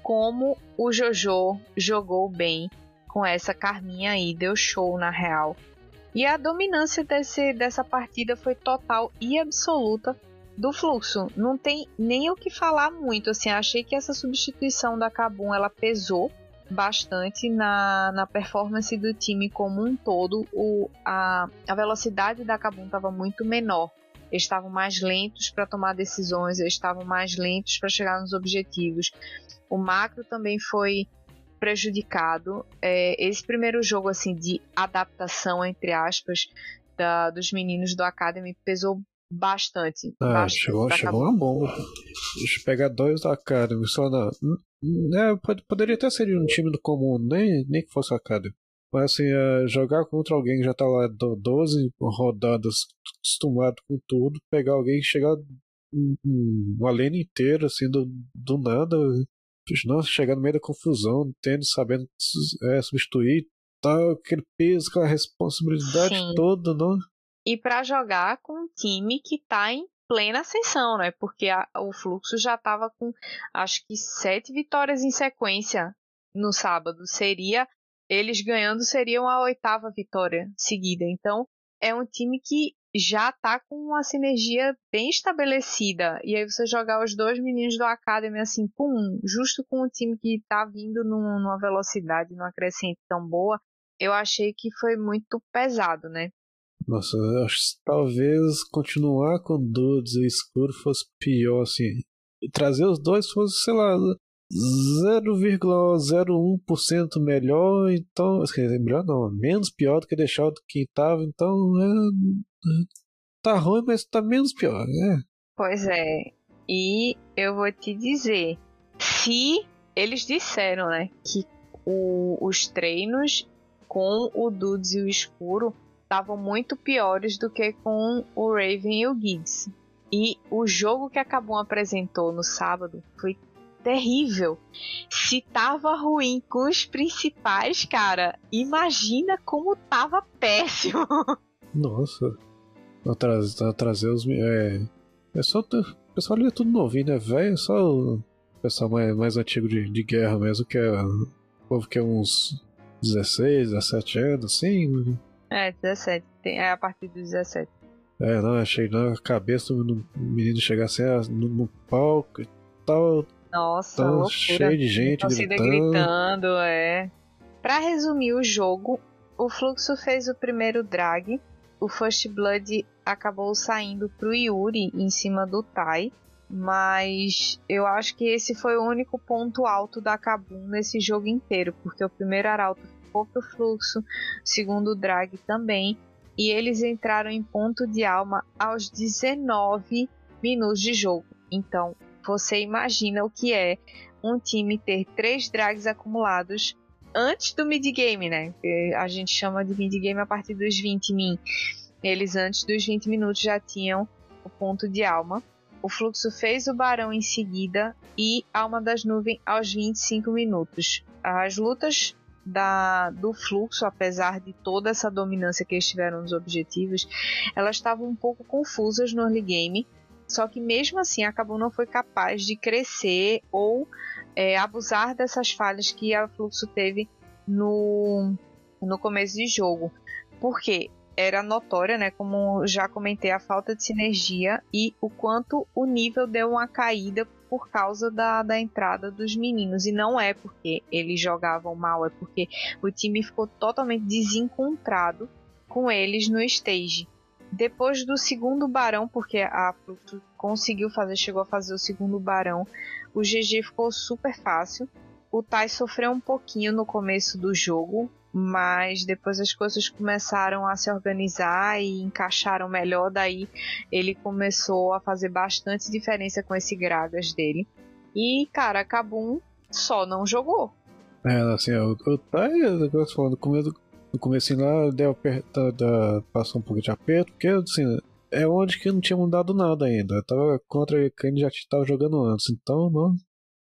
Como o Jojo jogou bem com essa Carminha aí, deu show na real. E a dominância desse, dessa partida foi total e absoluta do fluxo. Não tem nem o que falar muito. Assim, achei que essa substituição da Kabum ela pesou bastante na, na performance do time como um todo. O, a, a velocidade da Kabum estava muito menor. Eles estavam mais lentos para tomar decisões, eles estavam mais lentos para chegar nos objetivos. O macro também foi prejudicado. É, esse primeiro jogo assim de adaptação entre aspas da, dos meninos do Academy pesou bastante. Ah, bastante chegou, chegou uma bomba. Pegar dois do Academy só na. É, pode, poderia até ser um time do comum, nem, nem que fosse o Academy. Mas assim, é, jogar contra alguém que já tá lá 12 rodadas, acostumado com tudo, pegar alguém e chegar uma lane inteira, assim, do, do nada, nossa, chegar no meio da confusão, tendo, sabendo é, substituir, tal, aquele peso, aquela responsabilidade Sim. toda, não? E para jogar com um time que tá em plena ascensão, né? Porque a, o fluxo já tava com acho que sete vitórias em sequência no sábado. Seria eles ganhando seriam a oitava vitória seguida. Então é um time que já tá com uma sinergia bem estabelecida. E aí você jogar os dois meninos do Academy assim, pum, justo com o time que tá vindo num, numa velocidade, numa crescente tão boa, eu achei que foi muito pesado, né? Nossa, eu acho que talvez continuar com Dudes e Escuro fosse pior, assim. Trazer os dois fosse, sei lá, 0,01% melhor, então. Melhor não, menos pior do que deixar o que estava, então. É, tá ruim, mas tá menos pior, né? Pois é. E eu vou te dizer, se eles disseram, né, que o, os treinos com o Dudes e o Escuro estavam muito piores do que com o Raven e o Giggs. E o jogo que a Kabum apresentou no sábado foi terrível. Se tava ruim com os principais, cara, imagina como tava péssimo. Nossa. Trazer, trazer os. É, é só. O pessoal ali é tudo novinho, né, velho? É só o pessoal mais, mais antigo de, de guerra mesmo, que é. O povo que é uns 16, 17 anos, assim. É, 17. É a partir dos 17. É, não, achei na cabeça do menino chegar assim no, no palco e tal. Nossa, tão loucura. cheio de gente gritando. gritando, é. Pra resumir o jogo, o Fluxo fez o primeiro drag, o First Blood acabou saindo pro Yuri em cima do Tai, mas eu acho que esse foi o único ponto alto da Kabum nesse jogo inteiro, porque o primeiro arauto ficou pro Fluxo, o segundo drag também, e eles entraram em ponto de alma aos 19 minutos de jogo. Então, você imagina o que é um time ter três drags acumulados antes do mid-game, né? A gente chama de mid-game a partir dos 20 min. Eles antes dos 20 minutos já tinham o ponto de alma. O fluxo fez o barão em seguida e alma das nuvens aos 25 minutos. As lutas da, do fluxo, apesar de toda essa dominância que eles tiveram nos objetivos, elas estavam um pouco confusas no early game só que mesmo assim a Kabum não foi capaz de crescer ou é, abusar dessas falhas que a Fluxo teve no, no começo de jogo. Porque era notória, né, como já comentei, a falta de sinergia e o quanto o nível deu uma caída por causa da, da entrada dos meninos. E não é porque eles jogavam mal, é porque o time ficou totalmente desencontrado com eles no stage. Depois do segundo barão, porque a Pluto conseguiu fazer, chegou a fazer o segundo barão, o GG ficou super fácil. O Tai sofreu um pouquinho no começo do jogo, mas depois as coisas começaram a se organizar e encaixaram melhor. Daí ele começou a fazer bastante diferença com esse Gragas dele. E, cara, Kabum só não jogou. É, assim, o, o Tai, falando, começo, no começo lá deu aperta, da, passou um pouco de aperto, porque assim, é onde que não tinha mudado nada ainda. Eu tava contra quem já estava jogando antes, então não,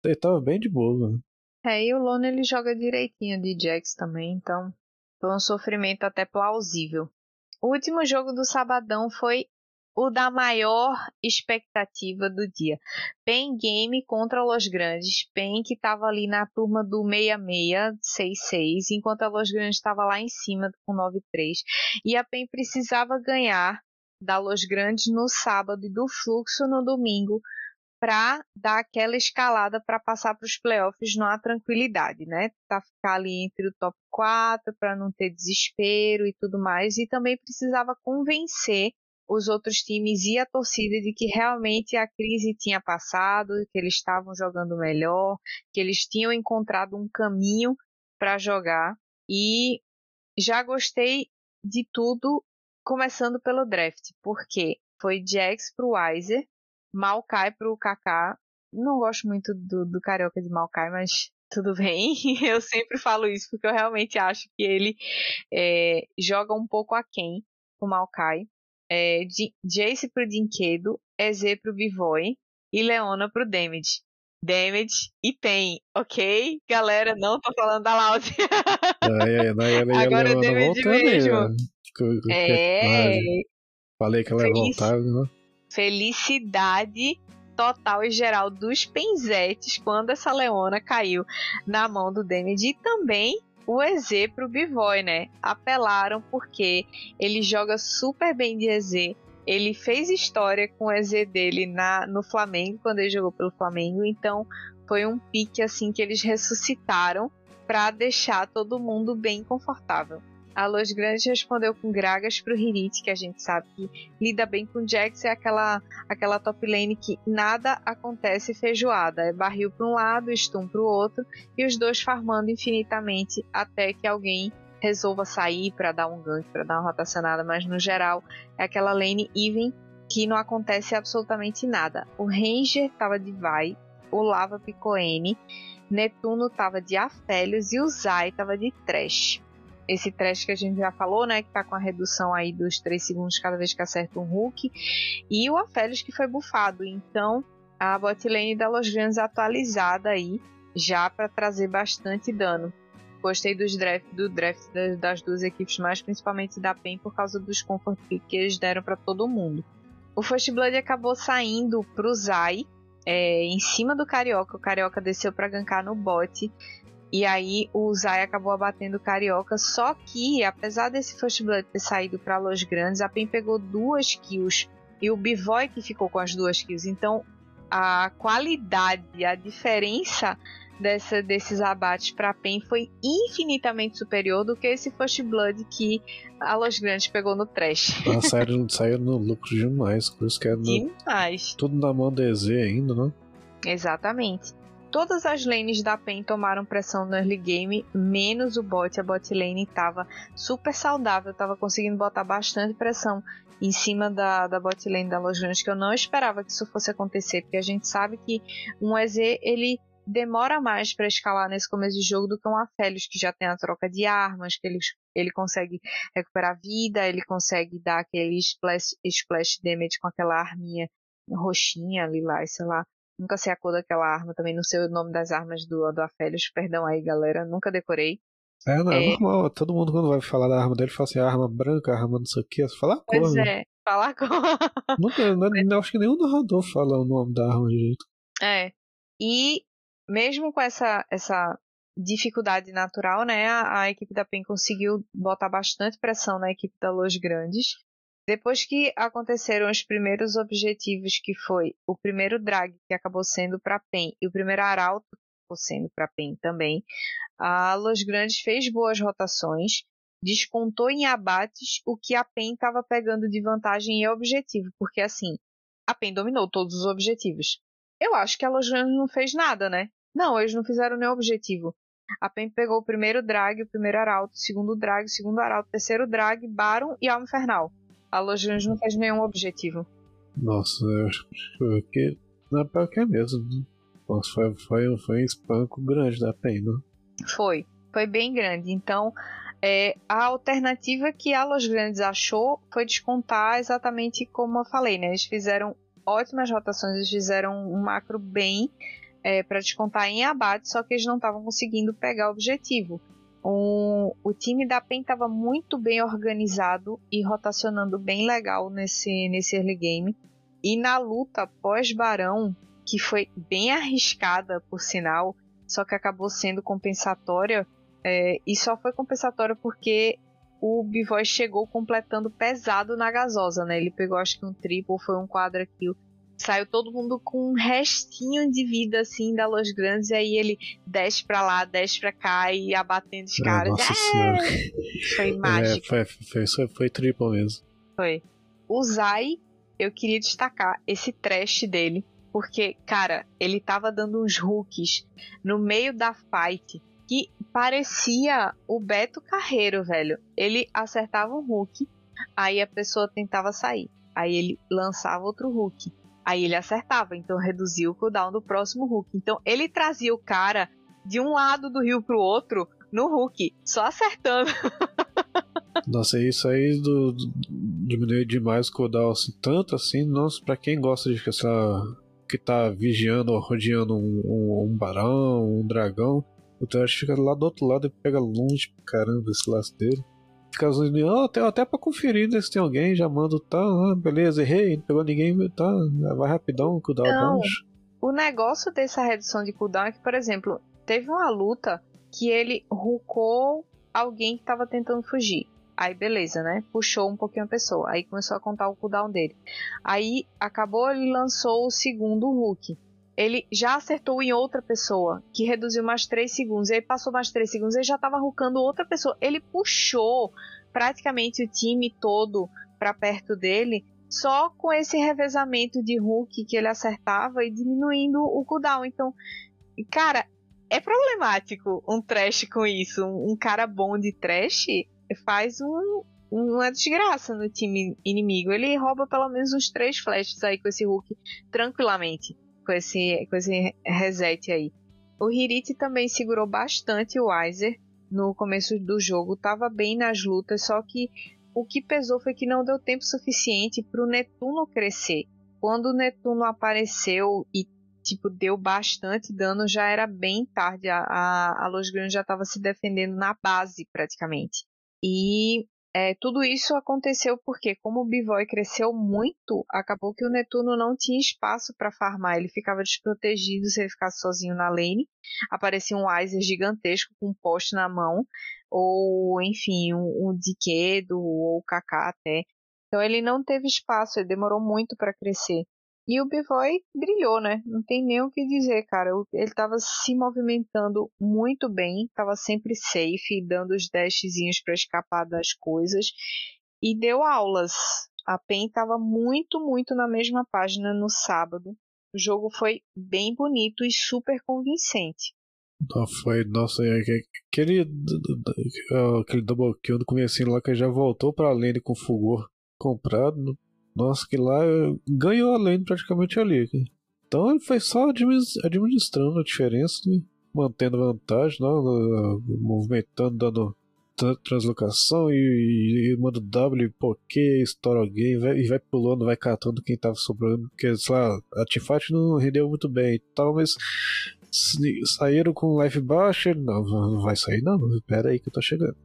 ele tava bem de boa. É, e o Lone ele joga direitinho de Jax também, então foi um sofrimento até plausível. O último jogo do sabadão foi o da maior expectativa do dia. PEN Game contra Los Grandes. PEN que estava ali na turma do 6666, enquanto a Los Grandes estava lá em cima com 93. E a PEN precisava ganhar da Los Grandes no sábado e do Fluxo no domingo para dar aquela escalada para passar para os playoffs numa tranquilidade, né? Para ficar ali entre o top 4, para não ter desespero e tudo mais. E também precisava convencer os outros times e a torcida de que realmente a crise tinha passado, que eles estavam jogando melhor, que eles tinham encontrado um caminho para jogar e já gostei de tudo, começando pelo draft, porque foi Jax pro Weiser, Malkai pro Kaká. Não gosto muito do, do carioca de Malkai, mas tudo bem. Eu sempre falo isso porque eu realmente acho que ele é, joga um pouco aquém o Malkai é, Jace pro Dinquedo, EZ pro Bivoy e Leona pro Damage. Damage e Pain, ok? Galera, não tô falando da Loud. Agora é Damage mesmo. É. Falei que ela ia voltar, né? Felicidade total e geral dos penzetes quando essa Leona caiu na mão do Damage e também o EZ pro Bivoy, né? Apelaram porque ele joga super bem de EZ. Ele fez história com o EZ dele na, no Flamengo, quando ele jogou pelo Flamengo. Então foi um pique assim que eles ressuscitaram para deixar todo mundo bem confortável. A Los Grandes respondeu com Gragas pro Hirit, que a gente sabe que lida bem com Jax, é aquela, aquela top lane que nada acontece feijoada. É barril para um lado, stun para o outro, e os dois farmando infinitamente até que alguém resolva sair para dar um gank, para dar uma rotacionada, mas no geral é aquela lane even que não acontece absolutamente nada. O Ranger tava de Vai, o Lava picou N, Netuno tava de Afélios e o Zai tava de Trash esse trash que a gente já falou, né? Que tá com a redução aí dos 3 segundos cada vez que acerta um Hulk. E o Aphelios que foi bufado. Então, a botlane da Los Grandes atualizada aí, já para trazer bastante dano. Gostei dos draft, do draft das duas equipes, mas principalmente da PEN por causa dos comfort que eles deram para todo mundo. O First Blood acabou saindo pro Zai, é, em cima do Carioca. O Carioca desceu para gankar no bot. E aí o Zay acabou abatendo o Carioca. Só que, apesar desse First Blood ter saído para Los Grandes, a PEN pegou duas kills. E o Bivoy que ficou com as duas kills. Então a qualidade, a diferença dessa, desses abates para a PEN foi infinitamente superior do que esse First Blood que a Los Grandes pegou no trash. Ah, saíram, saíram no lucro demais. Por isso que é no, demais. Tudo na mão do EZ ainda, né? Exatamente. Todas as lanes da PEN tomaram pressão no early game, menos o bot. A bot lane estava super saudável, estava conseguindo botar bastante pressão em cima da, da bot lane da Lojans, que eu não esperava que isso fosse acontecer, porque a gente sabe que um EZ ele demora mais para escalar nesse começo de jogo do que um Aphelios, que já tem a troca de armas, que ele, ele consegue recuperar vida, ele consegue dar aquele splash, splash damage com aquela arminha roxinha, lilás, sei lá. Nunca sei a cor daquela arma, também não sei o nome das armas do, do Afélios, perdão aí, galera, nunca decorei. É, não, é, é normal, todo mundo quando vai falar da arma dele fala assim, arma branca, arma não sei o que, fala a cor. Pois né? é, fala a cor. Nunca, não, não, acho que nenhum narrador fala o nome da arma direito. É, e mesmo com essa, essa dificuldade natural, né, a, a equipe da PEN conseguiu botar bastante pressão na equipe da Los Grandes. Depois que aconteceram os primeiros objetivos, que foi o primeiro drag, que acabou sendo para PEN, e o primeiro arauto, que acabou sendo para PEN também, a Los Grandes fez boas rotações, descontou em abates o que a PEN estava pegando de vantagem em objetivo, porque assim, a PEN dominou todos os objetivos. Eu acho que a Los Grandes não fez nada, né? Não, eles não fizeram nenhum objetivo. A PEN pegou o primeiro drag, o primeiro arauto, o segundo drag, o segundo arauto, o terceiro drag, Baron e Alma Infernal. A Los não faz nenhum objetivo. Nossa, eu acho que não é pior que é mesmo. Nossa, foi, foi, foi um espanco grande da pena. Foi, foi bem grande. Então, é, a alternativa que a Los Grandes achou foi descontar exatamente como eu falei, né? Eles fizeram ótimas rotações, eles fizeram um macro bem é, para descontar em abate, só que eles não estavam conseguindo pegar o objetivo. Um, o time da PEN estava muito bem organizado e rotacionando bem legal nesse, nesse early game. E na luta pós-Barão, que foi bem arriscada, por sinal, só que acabou sendo compensatória, é, e só foi compensatória porque o Bivoy chegou completando pesado na gasosa, né? Ele pegou acho que um triple, foi um quadra kill saiu todo mundo com um restinho de vida assim da Los Grandes e aí ele desce pra lá, desce pra cá e abatendo os caras. Nossa é! Foi é, mágico. É, foi, foi, foi triple mesmo. Foi. O Zai, eu queria destacar esse trash dele. Porque, cara, ele tava dando uns hooks no meio da fight que parecia o Beto Carreiro, velho. Ele acertava um hook, aí a pessoa tentava sair. Aí ele lançava outro hook. Aí ele acertava, então reduzia o cooldown do próximo Hulk. Então ele trazia o cara de um lado do rio pro outro no Hulk, só acertando. Nossa, isso aí do, do, diminuiu demais o cooldown assim, tanto assim, nossa, pra quem gosta de essa, que tá vigiando ou rodeando um, um, um barão, um dragão, o Trash fica lá do outro lado e pega longe pra caramba esse laço dele fica oh, até, até pra conferir né, se tem alguém, já manda, tá, ah, beleza, errei, não pegou ninguém, tá, vai rapidão, cooldown não, O negócio dessa redução de cooldown é que, por exemplo, teve uma luta que ele rucou alguém que tava tentando fugir. Aí beleza, né? Puxou um pouquinho a pessoa. Aí começou a contar o cooldown dele. Aí acabou, ele lançou o segundo Hulk. Ele já acertou em outra pessoa, que reduziu mais 3 segundos. Ele passou mais 3 segundos, ele já estava rucando outra pessoa. Ele puxou praticamente o time todo para perto dele, só com esse revezamento de hook que ele acertava e diminuindo o cooldown. Então, cara, é problemático um trash com isso. Um cara bom de trash faz um, uma desgraça no time inimigo. Ele rouba pelo menos uns três flashes aí com esse Hulk tranquilamente. Com esse, com esse reset aí. O Hirit também segurou bastante o Weiser no começo do jogo. Tava bem nas lutas, só que o que pesou foi que não deu tempo suficiente para o Netuno crescer. Quando o Netuno apareceu e tipo, deu bastante dano, já era bem tarde. A, a, a Los já estava se defendendo na base, praticamente. E é, tudo isso aconteceu porque, como o Bivoy cresceu muito, acabou que o Netuno não tinha espaço para farmar. Ele ficava desprotegido se ele ficasse sozinho na lane. Aparecia um Weiser gigantesco com um poste na mão, ou enfim, um, um Dikedo, ou Kaká até. Então ele não teve espaço, ele demorou muito para crescer. E o Bivoy brilhou, né? Não tem nem o que dizer, cara. Ele estava se movimentando muito bem, estava sempre safe, dando os dashzinhos para escapar das coisas e deu aulas. A PEN estava muito, muito na mesma página no sábado. O jogo foi bem bonito e super convincente. Não, foi, nossa, é aquele, aquele double kill no começo lá que já voltou para a lane com fulgor comprado. Nossa, que lá ganhou a lane praticamente ali. Então ele foi só administrando a diferença, né? mantendo vantagem, não, movimentando, dando translocação e, e, e manda W, poké, estoura alguém vai, e vai pulando, vai catando quem tava sobrando. Porque, sei lá, a teamfight não rendeu muito bem e tal, mas saíram com life baixo. Não, não vai sair, não. Pera aí que eu tô chegando.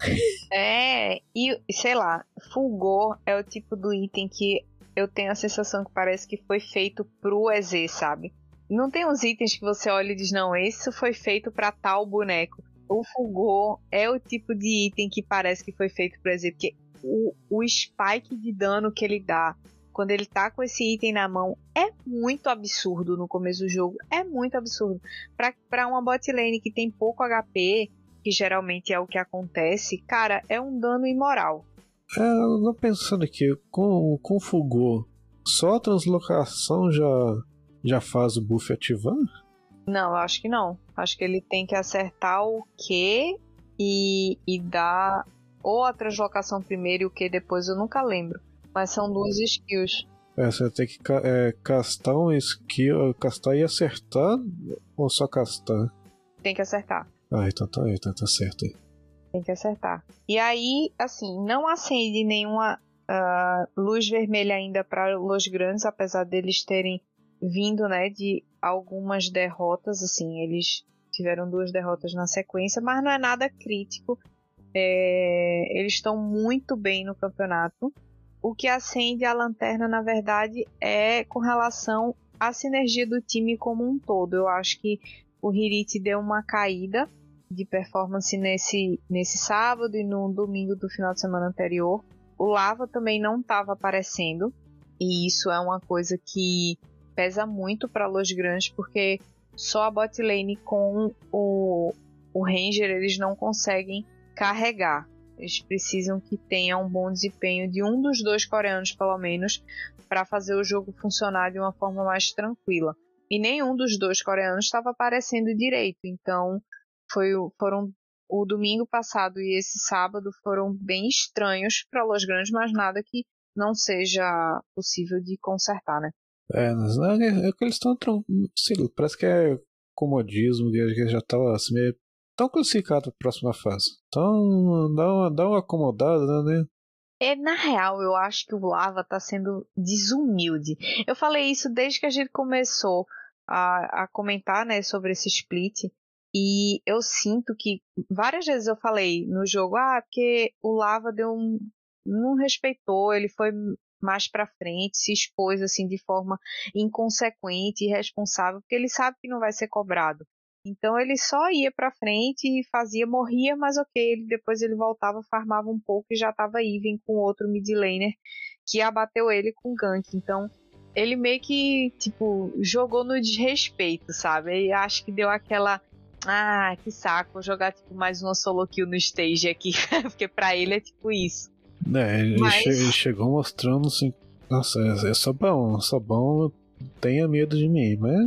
É, e sei lá, Fulgor é o tipo do item que eu tenho a sensação que parece que foi feito pro EZ, sabe? Não tem uns itens que você olha e diz, não, isso foi feito para tal boneco. O Fulgor é o tipo de item que parece que foi feito pro EZ, porque o, o spike de dano que ele dá quando ele tá com esse item na mão é muito absurdo no começo do jogo. É muito absurdo. Pra, uma bot lane que tem pouco HP, que geralmente é o que acontece, cara, é um dano imoral. É, eu tô pensando aqui, com, com Fulgor, só a translocação já, já faz o buff ativar? Não, acho que não. Acho que ele tem que acertar o Q e, e dar ou a translocação primeiro e o Q depois, eu nunca lembro. Mas são duas skills. É, você tem que é, castar um skill, castar e acertar ou só castar? Tem que acertar. Ah, então tá, então tá certo aí. Tem que acertar. E aí, assim, não acende nenhuma uh, luz vermelha ainda para os grandes, apesar deles terem vindo, né, de algumas derrotas, assim, eles tiveram duas derrotas na sequência, mas não é nada crítico. É, eles estão muito bem no campeonato. O que acende a lanterna, na verdade, é com relação à sinergia do time como um todo. Eu acho que o Hirit deu uma caída de performance nesse, nesse sábado e no domingo do final de semana anterior. O Lava também não estava aparecendo, e isso é uma coisa que pesa muito para Los Grandes, porque só a bot lane com o, o Ranger eles não conseguem carregar. Eles precisam que tenha um bom desempenho de um dos dois coreanos, pelo menos, para fazer o jogo funcionar de uma forma mais tranquila. E nenhum dos dois coreanos estava aparecendo direito, então foi, foram o domingo passado e esse sábado foram bem estranhos para Los Grandes, mas nada que não seja possível de consertar, né? É, é, é que eles estão. Parece que é comodismo, que já estava assim, meio tão classificado para a próxima fase. Então dá uma, dá uma acomodada, né? É, na real, eu acho que o Lava tá sendo desumilde. Eu falei isso desde que a gente começou a, a comentar né, sobre esse split. E eu sinto que várias vezes eu falei no jogo, ah, porque o Lava deu um. não respeitou, ele foi mais para frente, se expôs assim de forma inconsequente e irresponsável, porque ele sabe que não vai ser cobrado. Então ele só ia para frente e fazia, morria, mas ok, ele depois ele voltava, farmava um pouco e já estava even com outro mid laner que abateu ele com gank. Então ele meio que, tipo, jogou no desrespeito, sabe? E acho que deu aquela. Ah, que saco, vou jogar tipo, mais uma solo kill no stage aqui. Porque pra ele é tipo isso. É, ele, Mas- che- ele chegou mostrando assim. Nossa, é, é só bom, só bom, tenha medo de mim, mas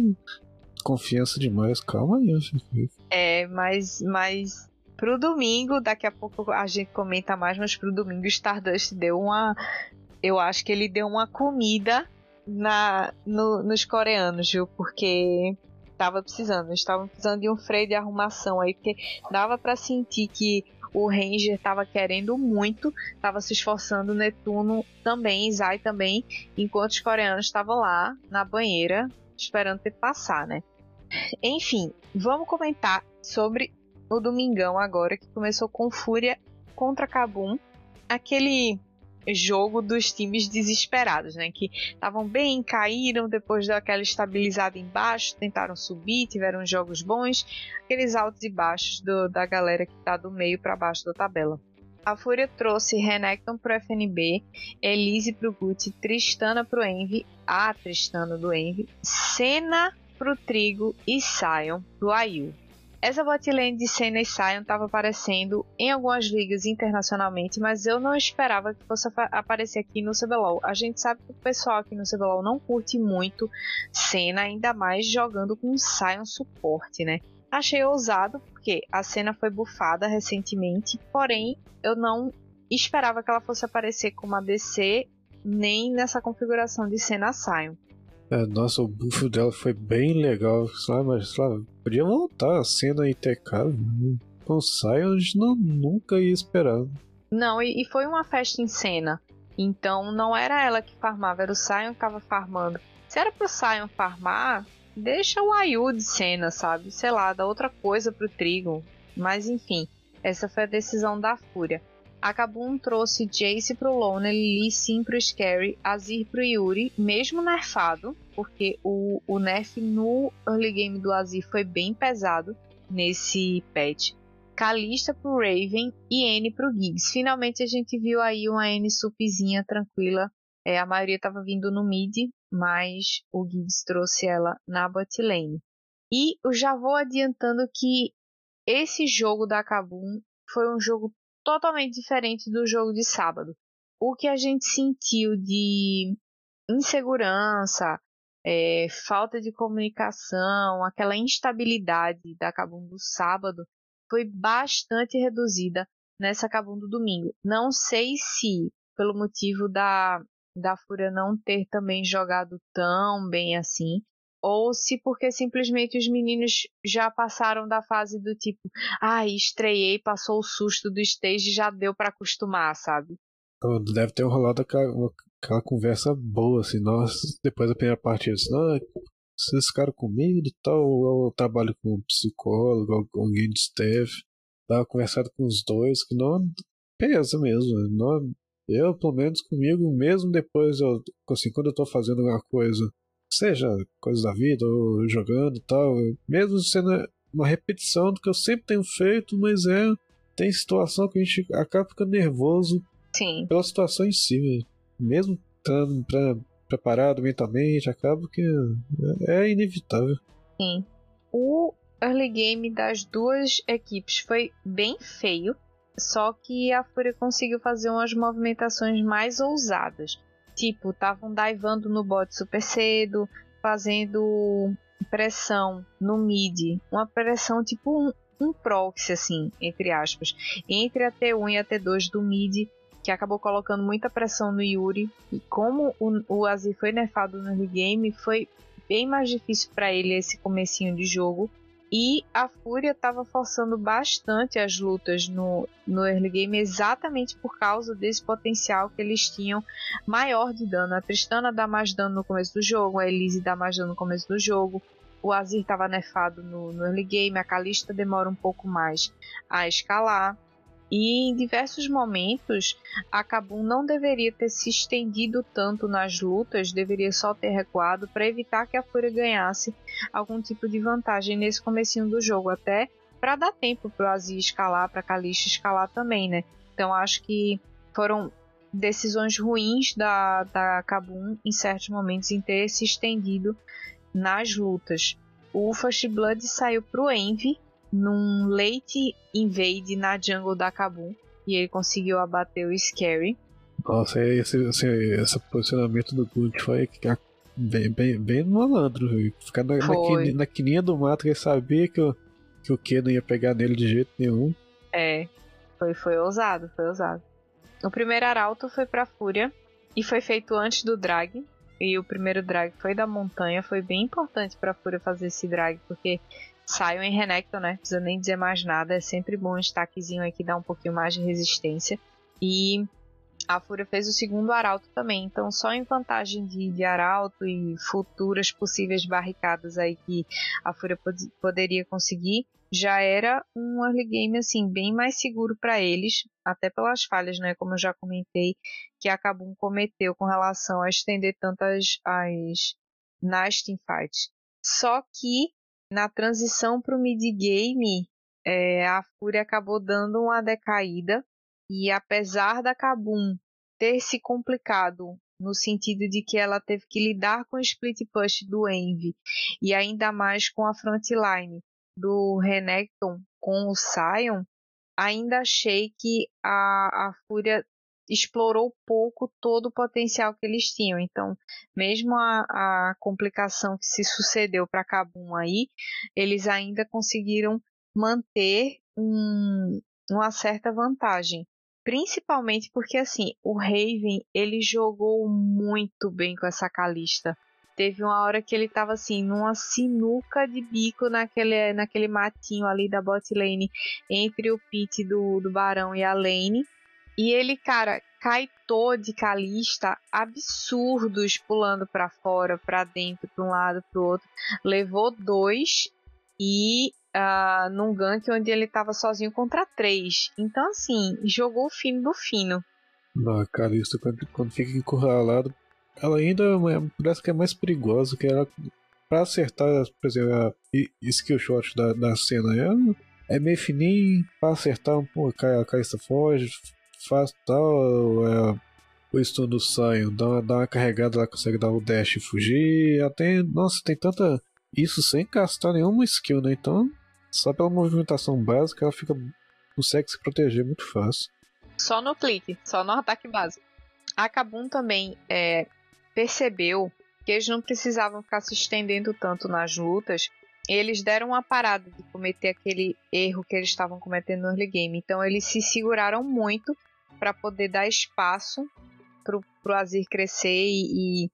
confiança demais, calma aí, filho. É, mas, mas pro domingo, daqui a pouco a gente comenta mais, mas pro domingo o Stardust deu uma. Eu acho que ele deu uma comida na, no- nos coreanos, viu? Porque tava precisando, estavam precisando de um freio de arrumação aí, porque dava pra sentir que o Ranger tava querendo muito, tava se esforçando, Netuno também, Zai também, enquanto os coreanos estavam lá na banheira esperando ter passar, né? Enfim, vamos comentar sobre o Domingão agora, que começou com Fúria contra Kabum. Aquele jogo dos times desesperados, né? Que estavam bem, caíram depois daquela estabilizada embaixo, tentaram subir, tiveram jogos bons, aqueles altos e baixos do- da galera que tá do meio para baixo da tabela. A Fúria trouxe Renekton pro FNB, Elise pro Gucci, Tristana pro Envy, a Tristana do Envy, Senna pro Trigo e Sion pro Ayu. Essa botlane de Senna e Sion estava aparecendo em algumas ligas internacionalmente, mas eu não esperava que fosse apa- aparecer aqui no CBLOL. A gente sabe que o pessoal aqui no CBLOL não curte muito Senna, ainda mais jogando com Sion suporte, né? Achei ousado, porque a Senna foi bufada recentemente, porém eu não esperava que ela fosse aparecer como ADC, nem nessa configuração de Senna Sion. É, nossa, o buff dela foi bem legal, sabe? Mas, sabe, podia voltar a cena ITK. Com o gente não, nunca ia esperar. Não, e, e foi uma festa em cena. Então não era ela que farmava, era o Sion que tava farmando. Se era pro Sion farmar, deixa o Ayu de cena, sabe? Sei lá, dá outra coisa pro Trigo. Mas enfim, essa foi a decisão da Fúria. A Kabum trouxe Jace pro Loner, Lee Sin pro Scary, Azir pro Yuri, mesmo nerfado, porque o, o nerf no early game do Azir foi bem pesado nesse patch. Kalista pro Raven e N pro Giggs. Finalmente a gente viu aí uma N supzinha tranquila. É, a maioria estava vindo no mid, mas o Giggs trouxe ela na bot lane. E eu já vou adiantando que esse jogo da Kabum foi um jogo totalmente diferente do jogo de sábado. O que a gente sentiu de insegurança, é, falta de comunicação, aquela instabilidade da Kabum do sábado foi bastante reduzida nessa Kabum do domingo. Não sei se pelo motivo da, da Fúria não ter também jogado tão bem assim, ou se porque simplesmente os meninos já passaram da fase do tipo, ah, estreiei, passou o susto do stage e já deu para acostumar, sabe? Deve ter rolado aquela, conversa boa, assim, nós, depois da primeira partida, assim, não, vocês ficaram comigo e tal, eu trabalho com um psicólogo, alguém de staff, tava conversando com os dois, que não pesa mesmo, não, eu, pelo menos comigo, mesmo depois, eu, assim, quando eu tô fazendo alguma coisa, seja coisa da vida, ou jogando e tal, mesmo sendo uma repetição do que eu sempre tenho feito, mas é, tem situação que a gente acaba ficando nervoso Sim. pela situação em si, velho. Mesmo estando preparado mentalmente, acaba que é, é inevitável. Sim. O early game das duas equipes foi bem feio, só que a Fúria conseguiu fazer umas movimentações mais ousadas. Tipo, estavam divando no bot super cedo, fazendo pressão no mid, uma pressão tipo um, um proxy, assim, entre aspas, entre a T1 e a T2 do mid, que acabou colocando muita pressão no Yuri. E como o, o Azir foi nerfado no early game, foi bem mais difícil para ele esse comecinho de jogo. E a Fúria estava forçando bastante as lutas no, no early game exatamente por causa desse potencial que eles tinham maior de dano. A Tristana dá mais dano no começo do jogo, a Elise dá mais dano no começo do jogo. O Azir estava nerfado no, no early game, a Kalista demora um pouco mais a escalar. E em diversos momentos, a Kabum não deveria ter se estendido tanto nas lutas, deveria só ter recuado para evitar que a Fúria ganhasse algum tipo de vantagem nesse comecinho do jogo, até para dar tempo para o Azir escalar, para Kalista escalar também, né? Então acho que foram decisões ruins da, da Kabum em certos momentos em ter se estendido nas lutas. O First Blood saiu pro Envy num late invade na jungle da Kabum e ele conseguiu abater o Scary. Nossa, esse, esse, esse posicionamento do Good foi bem, bem, bem malandro. Ficar na, na, na quininha do mato, ele sabia que o, que o Q não ia pegar nele de jeito nenhum. É, foi, foi ousado, foi ousado. O primeiro arauto foi pra Fúria e foi feito antes do drag. E o primeiro drag foi da montanha. Foi bem importante pra Fúria fazer esse drag, porque saiu em Renekton, né? Não precisa nem dizer mais nada. É sempre bom um destaquezinho aí que dá um pouquinho mais de resistência. E a Fúria fez o segundo arauto também. Então, só em vantagem de, de arauto e futuras possíveis barricadas aí que a Fúria pod poderia conseguir, já era um early game assim bem mais seguro para eles, até pelas falhas, né, como eu já comentei, que a Kabum cometeu com relação a estender tantas as nas teamfights. Só que na transição para o mid game, é, a Fúria acabou dando uma decaída. E apesar da Kabum ter se complicado no sentido de que ela teve que lidar com o split push do Envy e ainda mais com a frontline do Renekton com o Sion, ainda achei que a, a Fúria explorou pouco todo o potencial que eles tinham. Então, mesmo a, a complicação que se sucedeu para Kabum aí, eles ainda conseguiram manter um, uma certa vantagem. Principalmente porque assim, o Raven ele jogou muito bem com essa Calista. Teve uma hora que ele tava assim, numa sinuca de bico naquele, naquele matinho ali da bot lane entre o pit do, do Barão e a lane. E ele, cara, caitou de Calista absurdos pulando para fora, para dentro, para um lado, para outro. Levou dois e uh, num gank onde ele tava sozinho contra três. Então, assim, jogou o fino do fino. Não, Calista, quando, quando fica encurralado, ela ainda é, parece que é mais perigosa, que ela para acertar, por exemplo, a skill shot da, da cena é, é meio fininho, para acertar, pô, a Caista foge, faz tal, é, o stun do Sion, dá, dá uma carregada, ela consegue dar o dash e fugir, até, nossa, tem tanta, isso sem gastar nenhuma skill, né, então, só pela movimentação básica, ela fica, consegue se proteger muito fácil. Só no clique, só no ataque básico. A Kabum também é, percebeu que eles não precisavam ficar se estendendo tanto nas lutas, eles deram uma parada de cometer aquele erro que eles estavam cometendo no early game. Então eles se seguraram muito para poder dar espaço para o Azir crescer e, e,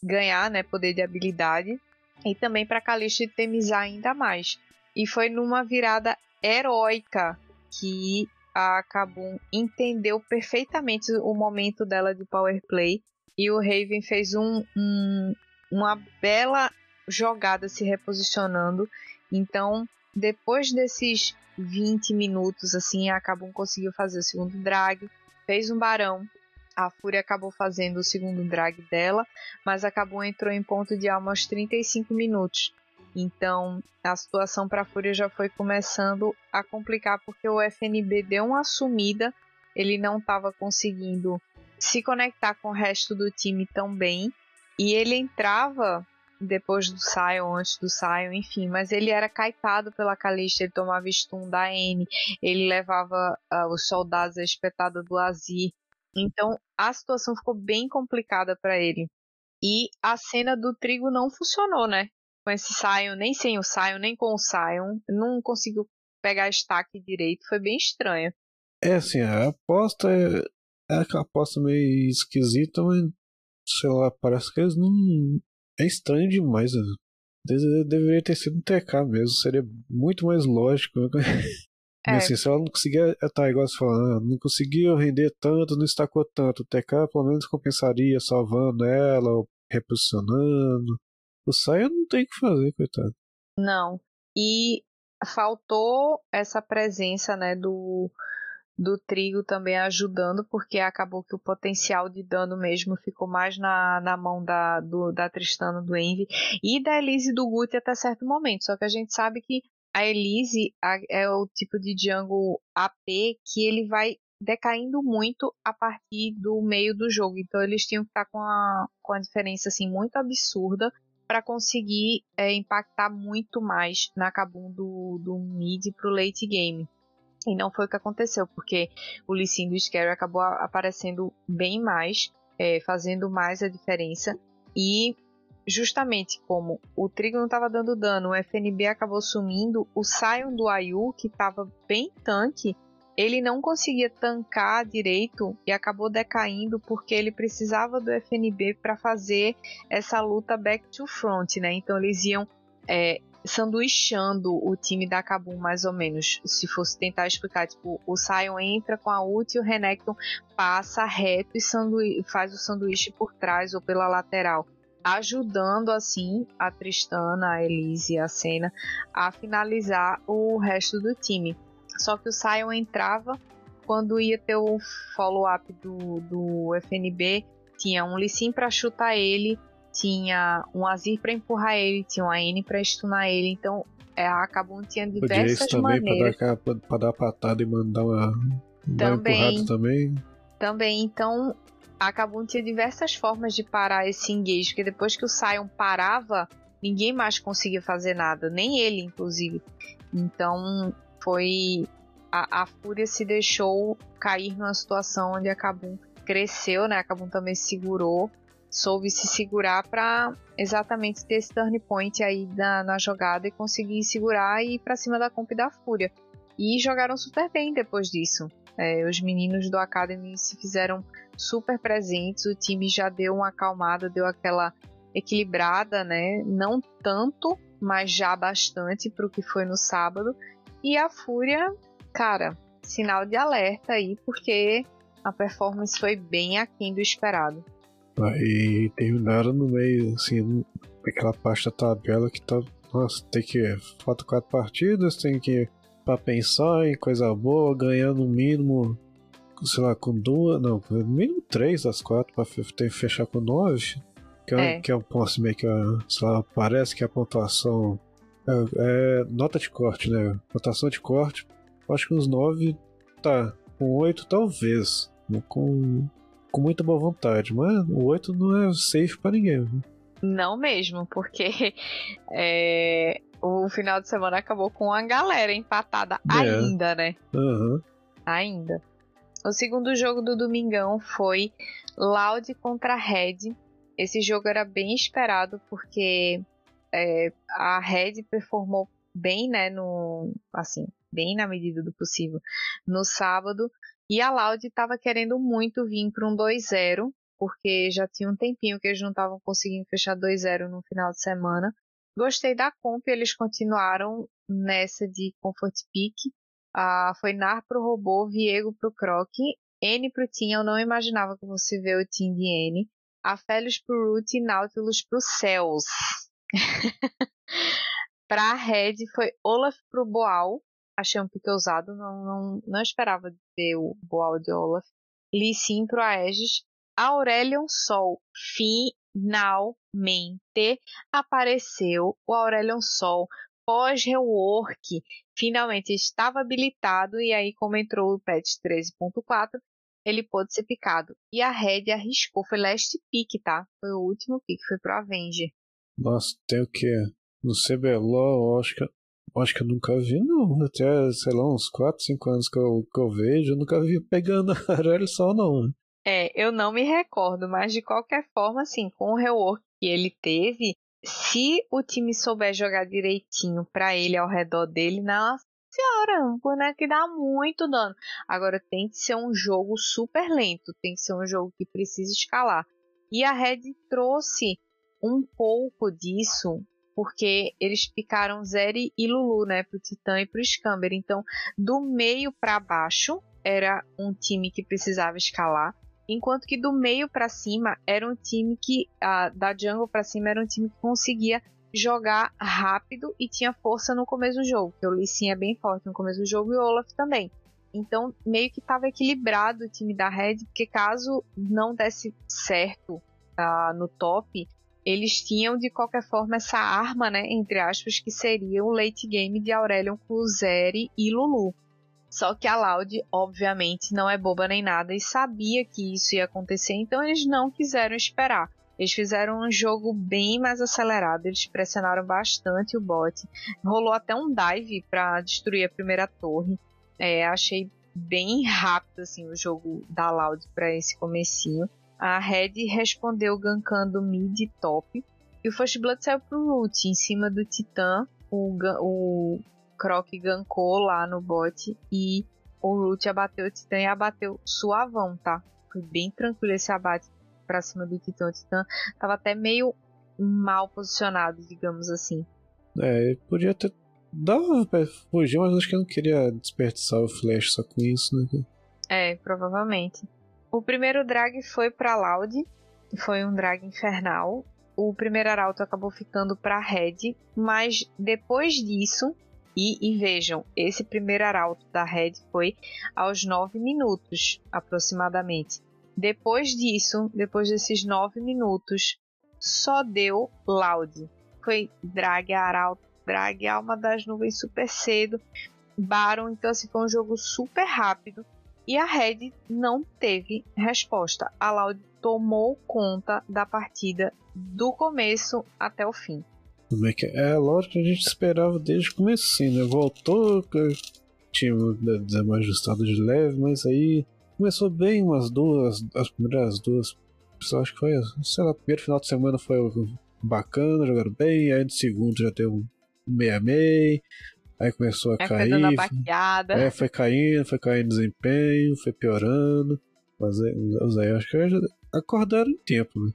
ganhar né, poder de habilidade. E também para Kalista temizar ainda mais. E foi numa virada heróica que a Kabum entendeu perfeitamente o momento dela de power play e o Raven fez um, um, uma bela jogada se reposicionando. Então, depois desses 20 minutos, assim, a Kabum conseguiu fazer o segundo drag, fez um barão. A Fúria acabou fazendo o segundo drag dela, mas a Kabum entrou em ponto de alma aos 35 minutos. Então, a situação para a Fúria já foi começando a complicar porque o FNB deu uma sumida, ele não estava conseguindo se conectar com o resto do time tão bem. E ele entrava depois do Sion, antes do Sion, enfim, mas ele era caetado pela Calista, ele tomava stun da N, ele levava uh, os soldados à espetada do Azir. Então a situação ficou bem complicada para ele. E a cena do trigo não funcionou, né? Com esse Sion, nem sem o Sion, nem com o Sion. Não conseguiu pegar destaque direito, foi bem estranho. É assim, a aposta é é aquela aposta meio esquisita, mas sei lá, parece que eles não. É estranho demais. Né? Deveria ter sido um TK mesmo, seria muito mais lógico. Né? É. Assim, se ela não conseguia, tá igual você falando, não conseguia render tanto, não estacou tanto. O TK pelo menos compensaria salvando ela, ou reposicionando. O Saia não tem o que fazer, coitado. Não. E faltou essa presença, né, do do trigo também ajudando, porque acabou que o potencial de dano mesmo ficou mais na, na mão da, do, da Tristana do Envy e da Elise do Guti até certo momento. Só que a gente sabe que a Elise é o tipo de jungle AP que ele vai decaindo muito a partir do meio do jogo. Então eles tinham que estar com a, com a diferença assim muito absurda para conseguir é, impactar muito mais na Kabum do, do mid pro late game. E não foi o que aconteceu, porque o Lee do Scary acabou aparecendo bem mais, é, fazendo mais a diferença. E justamente como o Trigo não estava dando dano, o FNB acabou sumindo, o Sion do Ayu, que estava bem tanque, ele não conseguia tancar direito e acabou decaindo porque ele precisava do FNB para fazer essa luta back to front, né? Então eles iam é, sanduichando o time da Kabum mais ou menos. Se fosse tentar explicar, tipo, o Sion entra com a ult e o Renekton passa reto e faz o sanduíche por trás ou pela lateral. Ajudando assim a Tristana, a Elise e a Senna a finalizar o resto do time. Só que o Sion entrava quando ia ter o follow-up do, do FNB, tinha um Lissim para chutar ele, tinha um Azir para empurrar ele, tinha um AN para stunar ele. Então é, a Kabum tinha diversas também maneiras. Para dar, pra dar patada e mandar uma, também, uma também. Também, então a Kabum tinha diversas formas de parar esse engage, porque depois que o Sion parava, ninguém mais conseguia fazer nada, nem ele, inclusive. Então foi a, a Fúria se deixou cair numa situação onde a Kabum cresceu, né? A Kabum também segurou, soube se segurar para exatamente ter esse turn point aí na, na jogada e conseguir segurar e ir para cima da comp da Fúria. E jogaram super bem depois disso. É, os meninos do Academy se fizeram super presentes, o time já deu uma acalmada, deu aquela equilibrada, né? Não tanto, mas já bastante para o que foi no sábado. E a Fúria, cara, sinal de alerta aí, porque a performance foi bem aquém do esperado. Aí tem o Nara no meio, assim, aquela parte da tabela que tá. Nossa, tem que. Falta quatro partidas, tem que. Pra pensar em coisa boa, ganhar no mínimo. Sei lá, com duas. Não, no mínimo três das quatro, pra ter que fechar com nove. Que é, é. Que é um ponto meio que. Sei lá, parece que a pontuação é, é, nota de corte, né? Rotação de corte. Acho que uns 9 tá. Com 8 talvez. Com, com muita boa vontade. Mas o 8 não é safe pra ninguém. Né? Não mesmo, porque é, o final de semana acabou com a galera empatada é. ainda, né? Uhum. Ainda. O segundo jogo do Domingão foi Loud contra Red. Esse jogo era bem esperado porque é, a Red performou bem, né, no, assim, bem na medida do possível, no sábado, e a Loud estava querendo muito vir para um 2-0, porque já tinha um tempinho que eles não estavam conseguindo fechar 2-0 no final de semana. Gostei da comp, eles continuaram nessa de Comfort Peak. Ah, foi Nar pro robô, Viego pro Croc, N pro Tim, eu não imaginava que você vê o Tim de N. Aphelios pro Root e Nautilus pro Céus. pra Red foi Olaf pro Boal. Achei um pique ousado, não, não, não esperava ver o Boal de Olaf. Lee Sin pro Aegis. Aurelion Sol finalmente apareceu. O Aurelion Sol pós-rework finalmente estava habilitado e aí como entrou o patch 13.4 ele pôde ser picado. E a Red arriscou, foi last pick, tá? Foi o último pick, foi pro Avenger. Nossa, tem o que? No CBLOL, que, acho que eu nunca vi, não. Até, sei lá, uns 4, 5 anos que eu, que eu vejo, eu nunca vi pegando a só não. Né? É, eu não me recordo, mas de qualquer forma, assim, com o rework que ele teve, se o time souber jogar direitinho para ele ao redor dele, nossa senhora, um boneco que dá muito dano. Agora tem que ser um jogo super lento, tem que ser um jogo que precisa escalar. E a Red trouxe um pouco disso porque eles picaram Zeri e Lulu, né, pro Titã e pro Scamber. Então, do meio para baixo era um time que precisava escalar, enquanto que do meio para cima era um time que da jungle para cima era um time que conseguia jogar rápido e tinha força no começo do jogo, que o Lee Sin é bem forte no começo do jogo e o Olaf também. Então, meio que estava equilibrado o time da Red, porque caso não desse certo uh, no top, eles tinham de qualquer forma essa arma, né, entre aspas, que seria o late game de Aurelion Cluzeri e Lulu. Só que a Loud, obviamente, não é boba nem nada e sabia que isso ia acontecer, então eles não quiseram esperar. Eles fizeram um jogo bem mais acelerado, eles pressionaram bastante o bot. Rolou até um dive para destruir a primeira torre. É, achei bem rápido assim o jogo da Loud para esse comecinho. A Red respondeu gankando mid e top. E o First Blood saiu pro Root em cima do Titã. O, o Croc gankou lá no bot e o Root abateu o Titã e abateu suavão, tá? Foi bem tranquilo esse abate pra cima do Titã. O Titã tava até meio mal posicionado, digamos assim. É, podia ter. Dava pra fugir, mas acho que eu não queria desperdiçar o flash só com isso, né? É, provavelmente. O primeiro drag foi pra Loud. Foi um drag infernal. O primeiro arauto acabou ficando pra Red. Mas depois disso, e, e, vejam, esse primeiro arauto da Red foi aos 9 minutos, aproximadamente. Depois disso, depois desses 9 minutos, só deu Loud. Foi drag, arauto, drag, alma das nuvens super cedo. Baron, então assim, foi um jogo super rápido. E a Red não teve resposta. A Loud tomou conta da partida do começo até o fim. É é? É lógico que a gente esperava desde o começo, né? Voltou, tinha desajustado de leve, mas aí começou bem umas duas, as primeiras duas. Acho que foi, sei lá, primeiro final de semana foi bacana, jogaram bem, aí no segundo já deu um meia-meia, aí começou a é, cair. Foi baqueada. É, foi caindo, foi caindo desempenho, foi piorando. Mas aí, aí acho que acordaram em tempo, né?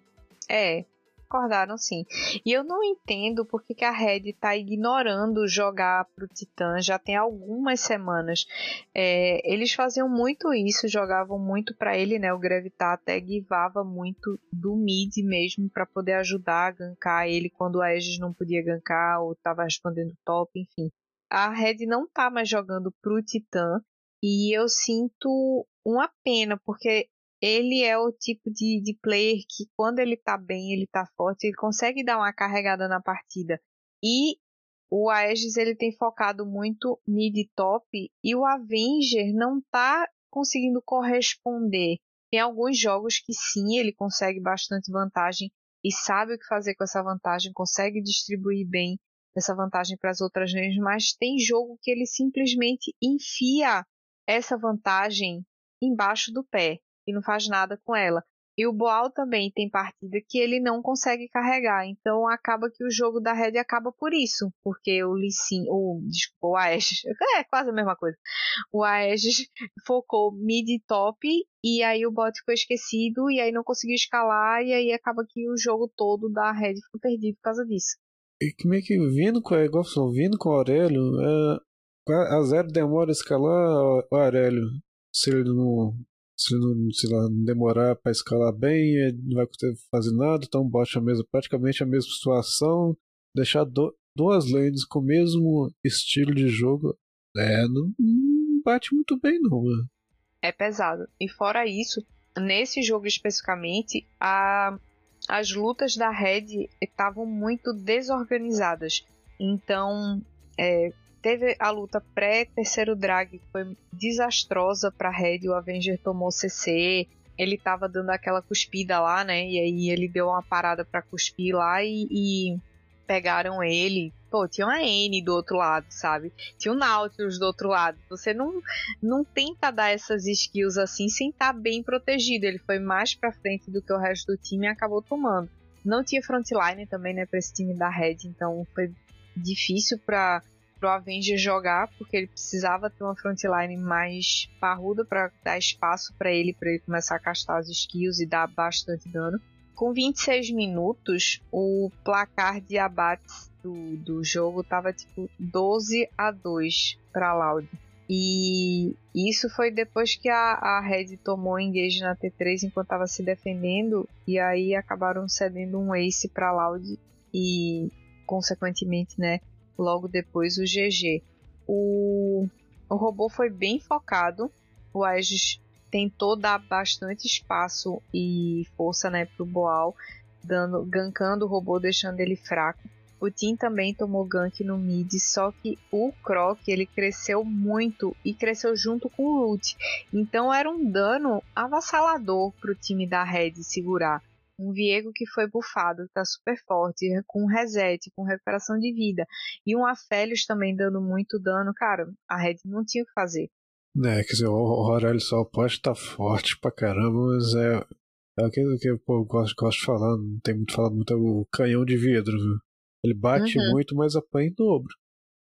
É, acordaram sim. E eu não entendo porque que a Red está ignorando jogar pro Titã já tem algumas semanas. É, eles faziam muito isso, jogavam muito para ele, né? O Gravitar até guivava muito do mid mesmo para poder ajudar a gankar ele quando a Aegis não podia gankar ou estava respondendo top, enfim. A Red não tá mais jogando pro Titã e eu sinto uma pena, porque ele é o tipo de, de player que quando ele tá bem, ele tá forte, ele consegue dar uma carregada na partida. E o Aegis ele tem focado muito mid top e o Avenger não tá conseguindo corresponder. Tem alguns jogos que sim, ele consegue bastante vantagem e sabe o que fazer com essa vantagem, consegue distribuir bem essa vantagem para as outras lanes, mas tem jogo que ele simplesmente enfia essa vantagem embaixo do pé e não faz nada com ela. E o Boal também tem partida que ele não consegue carregar, então acaba que o jogo da Red acaba por isso, porque o Lissin, o desculpa, o Aegis, é quase a mesma coisa. O Aegis focou mid top e aí o bot ficou esquecido e aí não conseguiu escalar e aí acaba que o jogo todo da Red ficou perdido por causa disso. E como é que vindo com, igual vindo com o Aurélio, é, a zero demora escalar o Aurélio, se ele não se não, se lá, demorar para escalar bem, não vai fazer nada, então bota a mesma, praticamente a mesma situação, deixar do, duas lanes com o mesmo estilo de jogo, é, não, não bate muito bem não. É pesado. E fora isso, nesse jogo especificamente, a, as lutas da Red estavam muito desorganizadas. Então, é, Teve a luta pré-terceiro drag, que foi desastrosa pra Red. O Avenger tomou CC. Ele tava dando aquela cuspida lá, né? E aí ele deu uma parada para cuspir lá e, e pegaram ele. Pô, tinha uma N do outro lado, sabe? Tinha um Nautilus do outro lado. Você não, não tenta dar essas skills assim sem estar tá bem protegido. Ele foi mais pra frente do que o resto do time e acabou tomando. Não tinha frontline também, né, pra esse time da Red, então foi difícil pra pro Avenger jogar, porque ele precisava ter uma frontline mais parruda para dar espaço para ele, para ele começar a castar as skills e dar bastante dano. Com 26 minutos, o placar de abates do, do jogo tava tipo 12 a 2 para Loud. E isso foi depois que a, a Red tomou engage na T3 enquanto estava se defendendo, e aí acabaram cedendo um ace para Loud e, consequentemente, né, logo depois o GG. O, o robô foi bem focado, o Aegis tentou dar bastante espaço e força né, para o Boal, dando, gankando o robô, deixando ele fraco. O Tim também tomou gank no mid, só que o Croc ele cresceu muito e cresceu junto com o Root. Então era um dano avassalador pro time da Red segurar. Um Viego que foi bufado, tá super forte, com reset, com recuperação de vida. E um Aphelios também dando muito dano. Cara, a Red não tinha o que fazer. É, quer dizer, o Aurélio só pode estar tá forte pra caramba, mas é, é aquilo que eu gosto, gosto de falar, não tem muito falado muito, é o canhão de vidro, viu? Ele bate uhum. muito, mas apanha em dobro.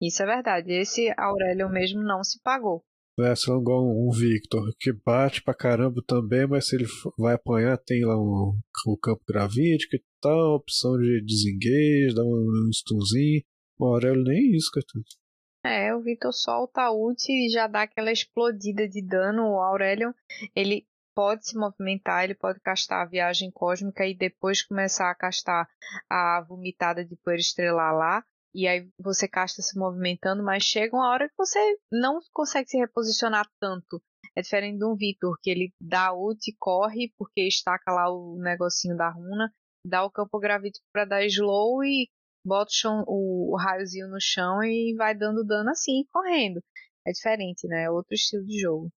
Isso é verdade. Esse Aurélio mesmo não se pagou. É, se não igual um Victor, que bate pra caramba também, mas se ele vai apanhar, tem lá um, um campo gravítico e tal, opção de desengage, dá um, um stunzinho. O Aurélio nem isso, cara. É, o Victor solta a ult e já dá aquela explodida de dano. O Aurélio, ele pode se movimentar, ele pode castar a viagem cósmica e depois começar a castar a vomitada de poeira estrelar lá. E aí você casta se movimentando, mas chega uma hora que você não consegue se reposicionar tanto. É diferente de um Vitor, que ele dá ult e corre, porque estaca lá o negocinho da runa, dá o campo gravítico para dar slow e bota o, chão, o, o raiozinho no chão e vai dando dano assim, correndo. É diferente, né? É outro estilo de jogo.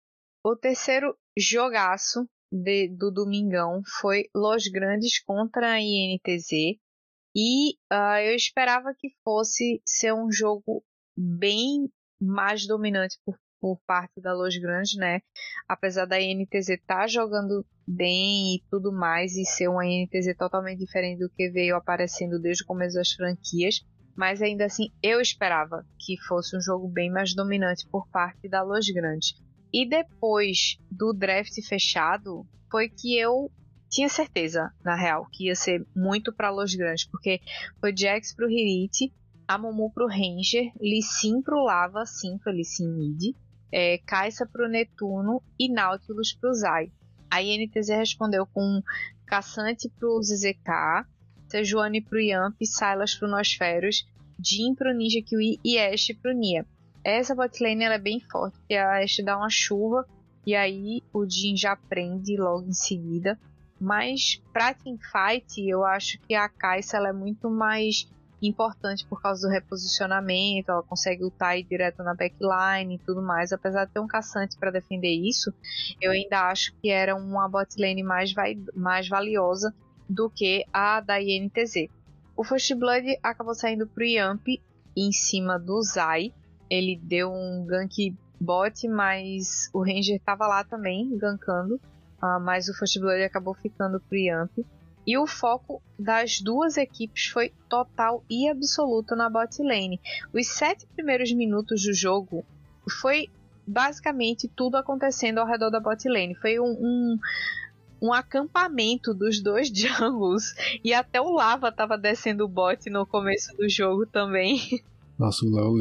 O terceiro jogaço de, do Domingão foi Los Grandes contra a INTZ. E uh, eu esperava que fosse ser um jogo bem mais dominante por, por parte da Los Grandes, né? Apesar da INTZ estar tá jogando bem e tudo mais, e ser uma INTZ totalmente diferente do que veio aparecendo desde o começo das franquias. Mas ainda assim, eu esperava que fosse um jogo bem mais dominante por parte da Los Grandes. E depois do draft fechado, foi que eu tinha certeza, na real, que ia ser muito para Los Grandes, porque foi Jax pro Hirit, a Momu pro Ranger, Lissin pro Lava, sim, foi Lissin mid, é, Kaisa pro Netuno e Nautilus pro Zai. A INTZ respondeu com Caçante pro ZZK, Sejuani pro Yamp, Silas pro Nosferos, Jin pro Ninja Kiwi e Ashe pro Nia. Essa botlane ela é bem forte, porque a Ashe dá uma chuva e aí o Jin já prende logo em seguida. Mas pra teamfight, eu acho que a Kai'Sa ela é muito mais importante por causa do reposicionamento, ela consegue ultar ir direto na backline e tudo mais. Apesar de ter um caçante para defender isso, eu ainda acho que era uma botlane mais, mais valiosa do que a da INTZ. O First Blood acabou saindo pro Yamp em cima do Zai, ele deu um gank bot, mas o Ranger estava lá também, gankando. Uh, mas o First Blood acabou ficando pro Yamp. E o foco das duas equipes foi total e absoluto na bot lane. Os sete primeiros minutos do jogo foi basicamente tudo acontecendo ao redor da bot lane. Foi um, um, um acampamento dos dois jungles. E até o Lava tava descendo o bot no começo do jogo também. Nossa, o Léo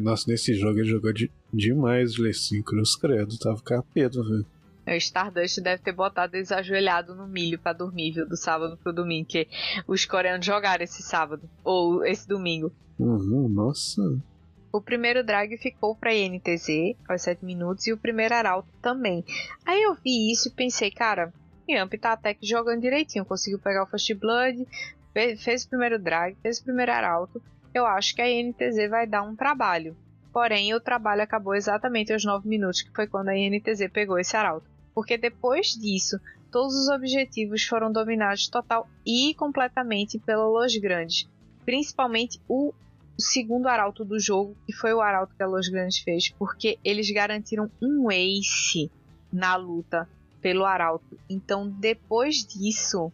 nossa, nesse jogo ele jogou de, demais de Lecim Cruz Credo, tava capeta, velho. O Stardust deve ter botado eles ajoelhado no milho para dormir, viu? Do sábado pro domingo, que os coreanos jogaram esse sábado, ou esse domingo. Uhum, nossa. O primeiro drag ficou pra INTZ aos 7 minutos e o primeiro arauto também. Aí eu vi isso e pensei, cara, Yamp tá até que jogando direitinho, conseguiu pegar o First Blood, fez o primeiro drag, fez o primeiro arauto eu acho que a INTZ vai dar um trabalho. Porém, o trabalho acabou exatamente aos 9 minutos, que foi quando a INTZ pegou esse arauto. Porque depois disso, todos os objetivos foram dominados total e completamente pela Los Grandes. Principalmente o segundo arauto do jogo, que foi o arauto que a Los Grandes fez, porque eles garantiram um ace na luta pelo arauto. Então, depois disso,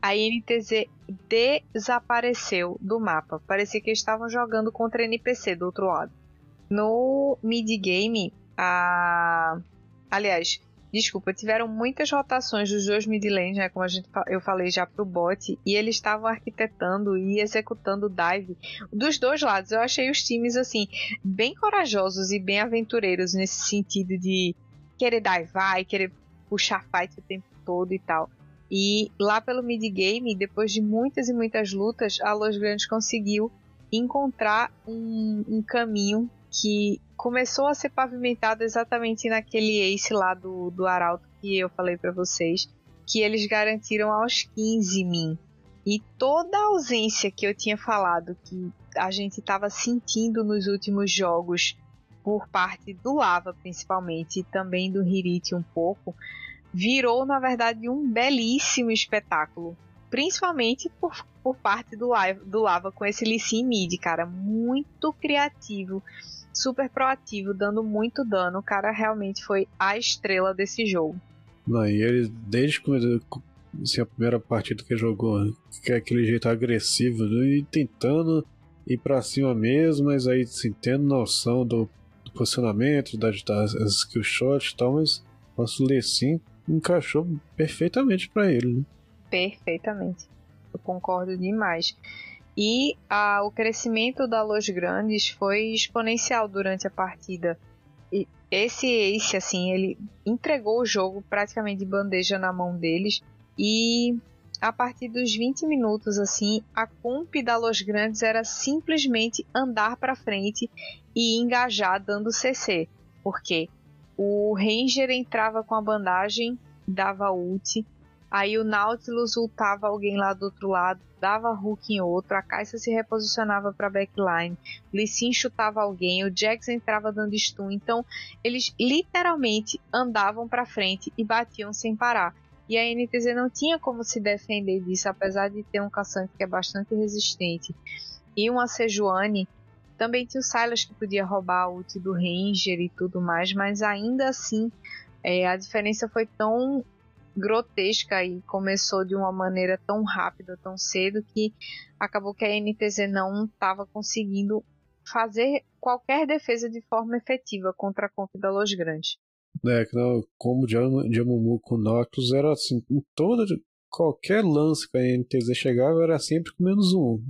a INTZ desapareceu do mapa. Parecia que estavam jogando contra NPC do outro lado. No mid-game, a... aliás, desculpa, tiveram muitas rotações dos dois mid lanes, né, como a gente, eu falei já pro bot, e eles estavam arquitetando e executando dive dos dois lados. Eu achei os times assim bem corajosos e bem aventureiros nesse sentido de querer dive, querer puxar fight o tempo todo e tal. E lá pelo mid-game, depois de muitas e muitas lutas, a Los Grandes conseguiu encontrar um, um caminho que começou a ser pavimentado exatamente naquele ace lá do, do Arauto que eu falei para vocês, que eles garantiram aos 15 min. E toda a ausência que eu tinha falado que a gente estava sentindo nos últimos jogos por parte do Lava principalmente e também do Hirit um pouco, virou na verdade um belíssimo espetáculo, principalmente por, por parte do, do Lava com esse Lee Sin mid, cara, muito criativo, super proativo, dando muito dano, o cara realmente foi a estrela desse jogo. Não, e ele desde assim, a primeira partida que jogou, que é aquele jeito agressivo, né, e tentando ir para cima mesmo, mas aí assim, tendo noção do posicionamento, das, das skill shots e tal, mas nosso Lecim encaixou perfeitamente para ele. Né? Perfeitamente. Eu concordo demais. E a, o crescimento da Los Grandes foi exponencial durante a partida. E esse Ace, assim, ele entregou o jogo praticamente de bandeja na mão deles. E a partir dos 20 minutos, assim, a comp da Los Grandes era simplesmente andar para frente e engajar dando CC. Porque o Ranger entrava com a bandagem, dava ult, aí o Nautilus ultava alguém lá do outro lado, dava hook em outro, a Caixa se reposicionava para backline, o Lee Sin chutava alguém, o Jax entrava dando stun. Então, eles literalmente andavam para frente e batiam sem parar. E a NTZ não tinha como se defender disso, apesar de ter um caçante que é bastante resistente. E uma Sejuani, também tinha o Silas que podia roubar a ult do Ranger e tudo mais, mas ainda assim é, a diferença foi tão grotesca e começou de uma maneira tão rápida, tão cedo, que acabou que a NTZ não estava conseguindo fazer qualquer defesa de forma efetiva contra a conta da Los Grandes. É, como o Jamumu com o Noctus era assim, em toda, qualquer lance que a NTZ chegava era sempre com menos um.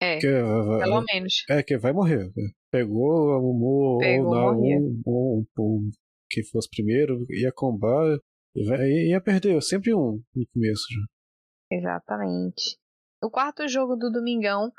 É, que, pelo menos. É, que vai morrer. Pegou a Mumu ou não, um, um, um, que fosse primeiro, ia combar, ia perder, sempre um no começo já. Exatamente. O quarto jogo do Domingão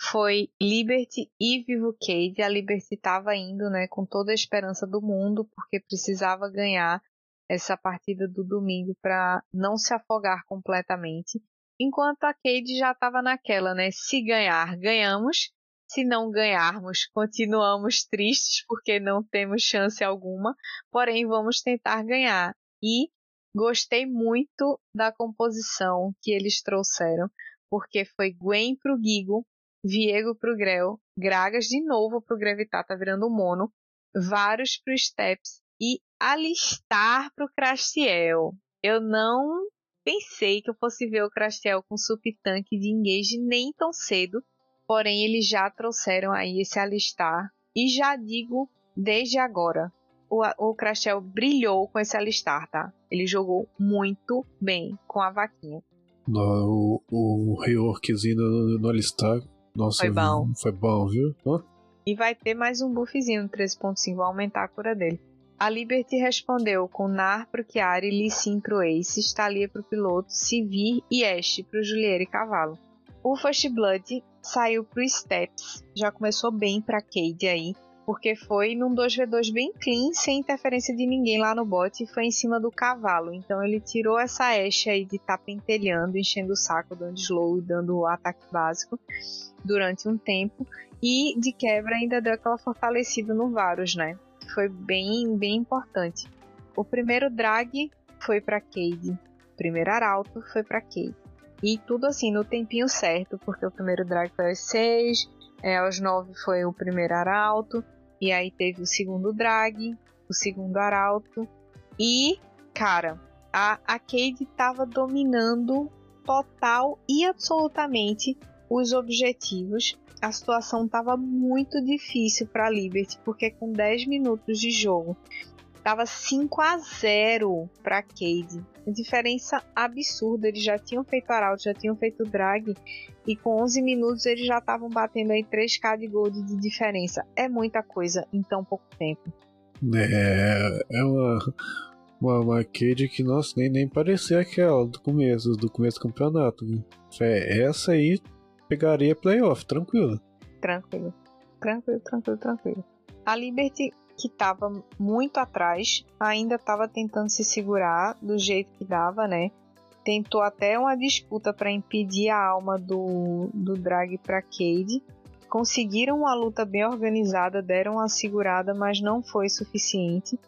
foi Liberty e Vivo Cade. A Liberty estava indo, né, com toda a esperança do mundo, porque precisava ganhar essa partida do domingo para não se afogar completamente. Enquanto a Cade já estava naquela, né? Se ganhar, ganhamos. Se não ganharmos, continuamos tristes porque não temos chance alguma. Porém, vamos tentar ganhar. E gostei muito da composição que eles trouxeram, porque foi Gwen pro Gigo, Viego pro Grell, Gragas de novo pro Grevitar, tá virando mono, Vários pro Steps e Alistar pro Crastiel. Eu não pensei que eu fosse ver o Crastiel com sup tanque de engage nem tão cedo, porém eles já trouxeram aí esse Alistar e já digo desde agora, o, o Crastiel brilhou com esse Alistar, tá? Ele jogou muito bem com a vaquinha. No, o, o reworkzinho no, no Alistar nossa, foi bom. Foi bom, viu? Oh. E vai ter mais um buffzinho no 13.5, vai aumentar a cura dele. A Liberty respondeu com Nar pro Chiari, Lee Sin pro Ace, Stalia pro piloto, Sivir e Ashe pro Juliere e Cavalo. O First Blood saiu pro Steps, já começou bem pra Cade aí, porque foi num 2v2 bem clean, sem interferência de ninguém lá no bot e foi em cima do cavalo. Então ele tirou essa Ashe aí de tá pentelhando, enchendo o saco, dando slow e dando o ataque básico durante um tempo. E de quebra ainda deu aquela fortalecida no Varus, né? Foi bem, bem importante. O primeiro drag foi para Cade. O primeiro arauto foi para Cade. E tudo assim, no tempinho certo, porque o primeiro drag foi às 6, é, aos 9 foi o primeiro arauto, e aí teve o segundo drag, o segundo arauto. E, cara, a, a Cade tava dominando total e absolutamente os objetivos. A situação tava muito difícil para Liberty, porque com 10 minutos de jogo tava 5 a 0 para Cade. Diferença absurda, eles já tinham feito arauto, já tinham feito drag e com 11 minutos eles já estavam batendo aí 3k de gold de diferença. É muita coisa em tão pouco tempo. É, é uma, uma, uma Cade que, nossa, nem, nem parecia aquela do começo, do começo do campeonato. É, essa aí pegaria playoff, tranquilo. Tranquilo, tranquilo, tranquilo, tranquilo. A Liberty, que estava muito atrás, ainda estava tentando se segurar do jeito que dava, né? tentou até uma disputa para impedir a alma do, do Drag para Cade. Conseguiram uma luta bem organizada, deram uma segurada, mas não foi suficiente.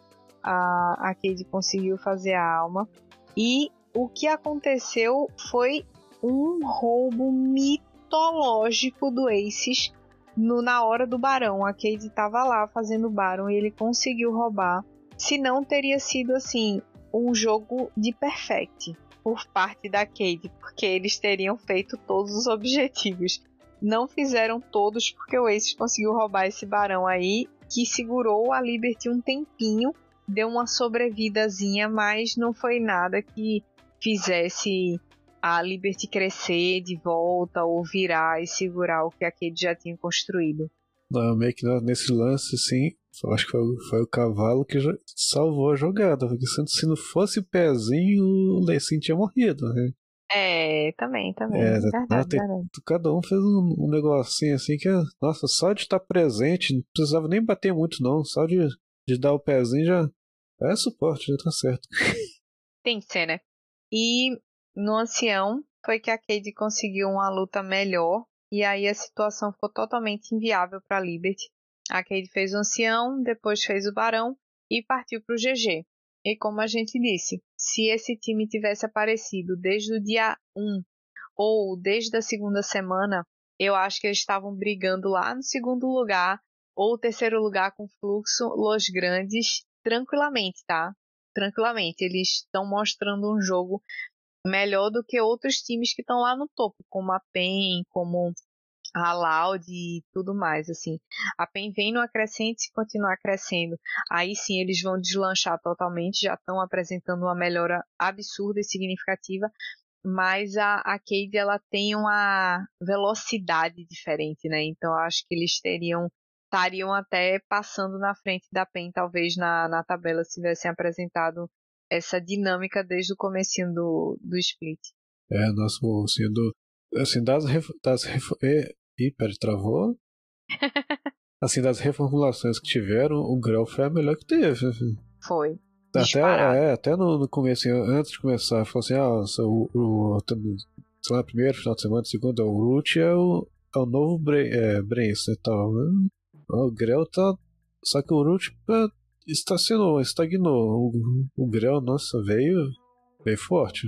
A, a Cade conseguiu fazer a alma. E o que aconteceu foi um roubo mitológico do Aces no, na hora do Barão. A Cade estava lá fazendo o Barão e ele conseguiu roubar. Se não, teria sido assim um jogo de perfect por parte da Cade, porque eles teriam feito todos os objetivos. Não fizeram todos porque o Aces conseguiu roubar esse barão aí, que segurou a Liberty um tempinho, deu uma sobrevidazinha, mas não foi nada que fizesse a Liberty crescer de volta ou virar e segurar o que a Cade já tinha construído. Não, meio que nesse lance, assim, acho que foi, foi, o cavalo que salvou a jogada, porque se não fosse o pezinho, o Lecim tinha morrido, né? É, também, também. É, verdade, tem, verdade. Cada um fez um, um negocinho assim que, nossa, só de estar presente, não precisava nem bater muito, não. Só de, de dar o pezinho já é suporte, já tá certo. Tem que ser, né? E no ancião foi que a Cade conseguiu uma luta melhor e aí a situação ficou totalmente inviável para Liberty. A Cade fez o ancião, depois fez o barão e partiu para o GG. E como a gente disse, se esse time tivesse aparecido desde o dia 1 ou desde a segunda semana, eu acho que eles estavam brigando lá no segundo lugar ou terceiro lugar com fluxo Los Grandes tranquilamente, tá? Tranquilamente. Eles estão mostrando um jogo melhor do que outros times que estão lá no topo, como a PEN, como a Loud e tudo mais, assim. A PEN vem no acrescente se continuar crescendo. Aí sim eles vão deslanchar totalmente, já estão apresentando uma melhora absurda e significativa, mas a, a Cade ela tem uma velocidade diferente, né? Então acho que eles teriam estariam até passando na frente da PEN, talvez na, na tabela se tivessem apresentado essa dinâmica desde o comecinho do, do split. É, nossa, sendo assim, das, das é, ih, pera, travou? assim, das reformulações que tiveram, o Grell foi a melhor que teve. Assim. Foi. Até, é, até no, no começo, antes de começar, falou assim, ah, o, o, sei lá, primeiro, final de semana, segundo, o Root é o, é o novo Bra é, e tal. Né? O Grell tá. Só que o Root é, estacionou, estagnou. O, o Grell, nossa, veio, veio forte.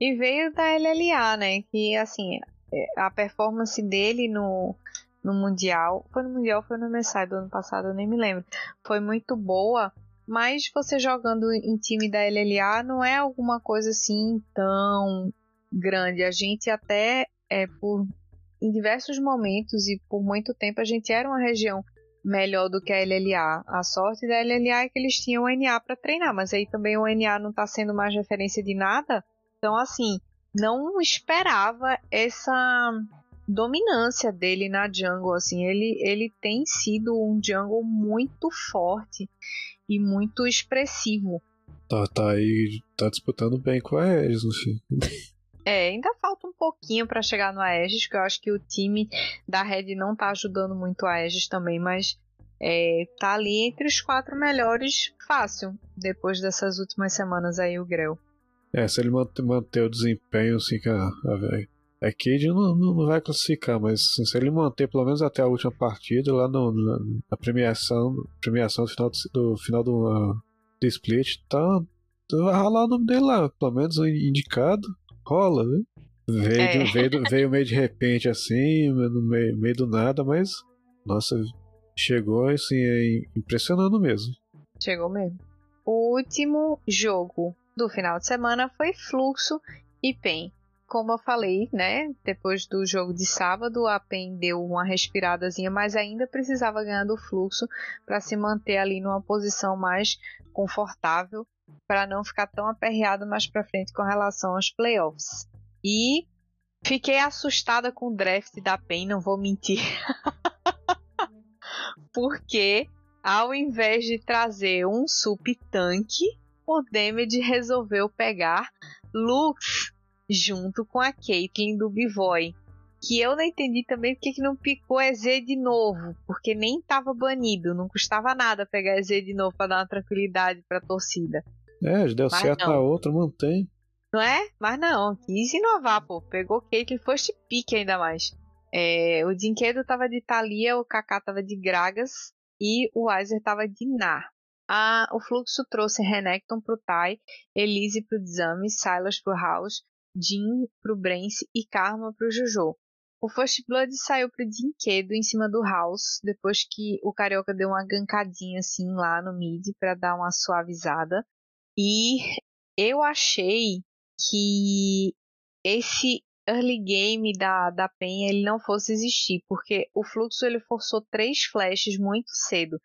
E veio da LLA, né? Que assim, é, a performance dele no, no Mundial. Foi no Mundial, foi no MSI do ano passado, eu nem me lembro. Foi muito boa. Mas você jogando em time da LLA não é alguma coisa assim tão grande. A gente até é por em diversos momentos e por muito tempo a gente era uma região melhor do que a LLA. A sorte da LLA é que eles tinham o NA para treinar, mas aí também o NA não está sendo mais referência de nada. Então, assim, não esperava essa dominância dele na jungle. Assim, ele, ele tem sido um jungle muito forte e muito expressivo. Tá, tá aí, tá disputando bem com a Aegis no fim. É, ainda falta um pouquinho para chegar no Aegis, que eu acho que o time da Red não tá ajudando muito a Aegis também, mas é, tá ali entre os quatro melhores fácil, depois dessas últimas semanas aí o Grell. É, se ele manter, o desempenho assim que a, a, a Cade não, não vai classificar, mas assim, se ele manter pelo menos até a última partida lá no, na, na premiação, premiação do final do, do final do, uh, do split, tá, vai ralar o nome dele lá, pelo menos indicado rola, né? Veio, é. veio, veio meio de repente assim, no meio, meio do nada, mas nossa, chegou assim, é impressionando mesmo. Chegou mesmo. O último jogo do final de semana foi Fluxo e PEN. Como eu falei, né? Depois do jogo de sábado, a PEN deu uma respiradazinha, mas ainda precisava ganhar do Fluxo para se manter ali numa posição mais confortável para não ficar tão aperreado mais para frente com relação aos playoffs. E fiquei assustada com o draft da PEN, não vou mentir. Porque ao invés de trazer um sup tanque, o Damage resolveu pegar Lux junto com a Caitlyn do Bivoy. Que eu não entendi também porque que não picou EZ de novo, porque nem estava banido, não custava nada pegar EZ de novo para dar uma tranquilidade para a torcida. É, deu Mas certo não. na outra, mantém. Não é? Mas não, quis inovar, pô. Pegou Caitlyn First Pick ainda mais. É, o Dinquedo tava de Thalia, o Kaká tava de Gragas e o Weiser tava de Nar. Ah, o fluxo trouxe Renekton pro Tai, Elise pro Dzami, Silas pro House, Jin pro Brence e Karma pro Jojo. O First Blood saiu pro Dinquedo em cima do House, depois que o Carioca deu uma gancadinha assim lá no mid para dar uma suavizada. E eu achei que esse early game da, da Penha ele não fosse existir, porque o fluxo ele forçou três flashes muito cedo,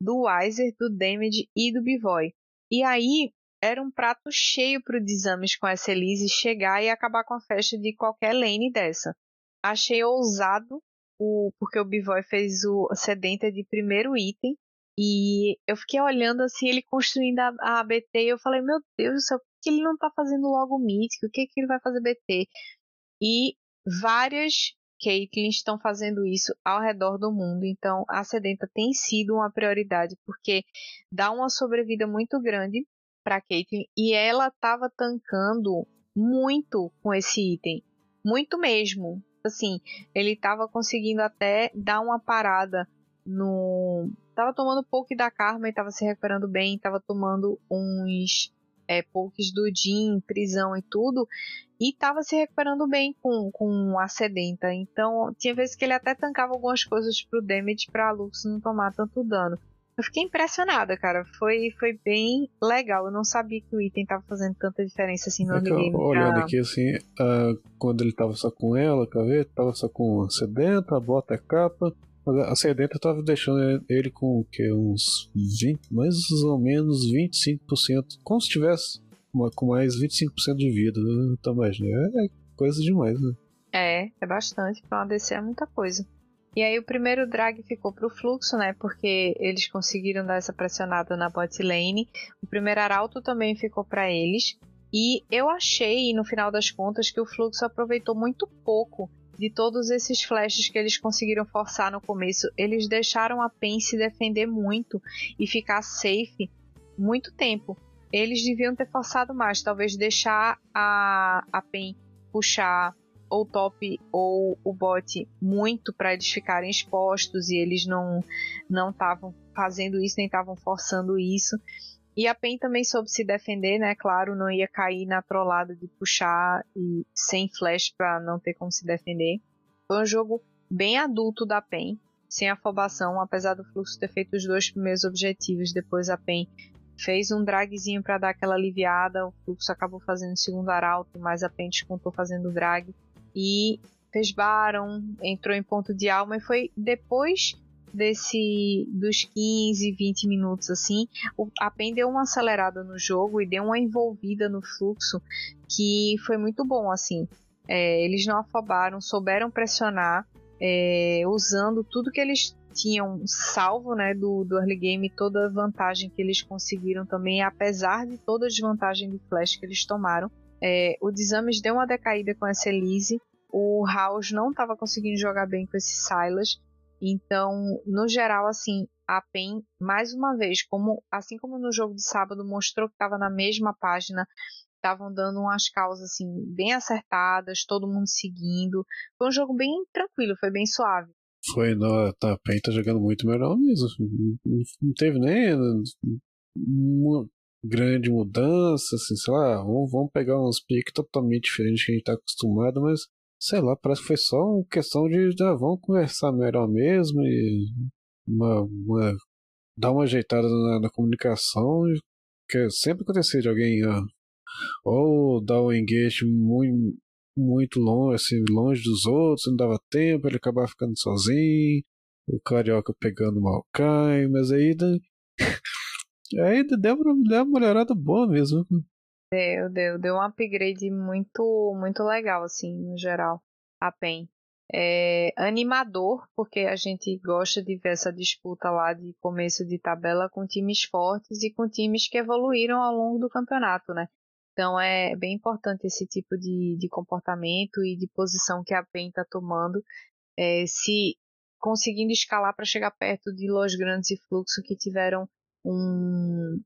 do Weiser, do Damage e do Bivoy. E aí era um prato cheio para o Desames com essa Elise chegar e acabar com a festa de qualquer lane dessa. Achei ousado, o, porque o Bivoy fez o Sedenta de primeiro item, e eu fiquei olhando assim, ele construindo a, a e eu falei, meu Deus do céu, por que ele não tá fazendo logo mítico? O que, que ele vai fazer BT? E várias Caitlyn estão fazendo isso ao redor do mundo. Então, a Sedenta tem sido uma prioridade, porque dá uma sobrevida muito grande para Caitlyn e ela estava tancando muito com esse item, muito mesmo. Assim, ele estava conseguindo até dar uma parada no, tava tomando pouco da Karma e tava se recuperando bem, tava tomando uns é, pokes do Jin, prisão e tudo, e tava se recuperando bem com, com a sedenta. Então, tinha vezes que ele até tancava algumas coisas pro damage pra Lux não tomar tanto dano. Eu fiquei impressionada, cara. Foi, foi bem legal. Eu não sabia que o item tava fazendo tanta diferença assim no é game. Olhando pra... aqui assim, uh, quando ele tava só com ela, ver, tava só com a sedenta, a bota, a capa. A sedenta tava deixando ele com o que? Uns 20, mais ou menos 25%. Como se tivesse uma, com mais 25% de vida. Né? Então, imagina, é coisa demais, né? É, é bastante. Pra uma DC é muita coisa. E aí o primeiro drag ficou pro fluxo, né? Porque eles conseguiram dar essa pressionada na bot lane. O primeiro arauto também ficou para eles. E eu achei, no final das contas, que o fluxo aproveitou muito pouco de todos esses flashes que eles conseguiram forçar no começo. Eles deixaram a PEN se defender muito e ficar safe muito tempo. Eles deviam ter forçado mais, talvez deixar a, a PEN puxar ou top ou o bot muito para eles ficarem expostos e eles não não estavam fazendo isso nem estavam forçando isso. E a PEN também soube se defender, né? Claro, não ia cair na trollada de puxar e sem flash para não ter como se defender. Foi um jogo bem adulto da PEN, sem afobação, apesar do fluxo ter feito os dois primeiros objetivos. Depois a PEN fez um dragzinho para dar aquela aliviada. O fluxo acabou fazendo o segundo arauto, mas a PEN descontou fazendo drag e fez Baron, entrou em ponto de alma e foi depois desse dos 15, 20 minutos assim, a PEN deu uma acelerada no jogo e deu uma envolvida no fluxo que foi muito bom assim. É, eles não afobaram, souberam pressionar, é, usando tudo que eles tinham salvo né, do, do early game, toda a vantagem que eles conseguiram também, apesar de toda a desvantagem de flash que eles tomaram. É, o Desames deu uma decaída com essa Elise. O House não estava conseguindo jogar bem com esse Silas. Então, no geral, assim, a PEN, mais uma vez, como assim como no jogo de sábado mostrou que estava na mesma página, estavam dando umas causas assim bem acertadas, todo mundo seguindo. Foi um jogo bem tranquilo, foi bem suave. Foi, não, tá, a PEN tá jogando muito melhor mesmo. Não teve nem uma grande mudança, assim, sei lá, vamos pegar uns piques totalmente diferentes que a gente tá acostumado, mas sei lá, parece que foi só uma questão de ah, vamos conversar melhor mesmo e uma, uma, dar uma ajeitada na, na comunicação, que sempre acontecia de alguém ah, ou dar um engage muito, muito longe, assim, longe dos outros, não dava tempo, ele acabava ficando sozinho, o carioca pegando mal cai, mas aí aí deu, deu uma melhorada boa mesmo. Deu, deu, deu um upgrade muito, muito legal, assim, no geral, a PEN. É animador, porque a gente gosta de ver essa disputa lá de começo de tabela com times fortes e com times que evoluíram ao longo do campeonato, né? Então é bem importante esse tipo de, de comportamento e de posição que a PEN está tomando, é, se conseguindo escalar para chegar perto de Los Grandes e Fluxo que tiveram um,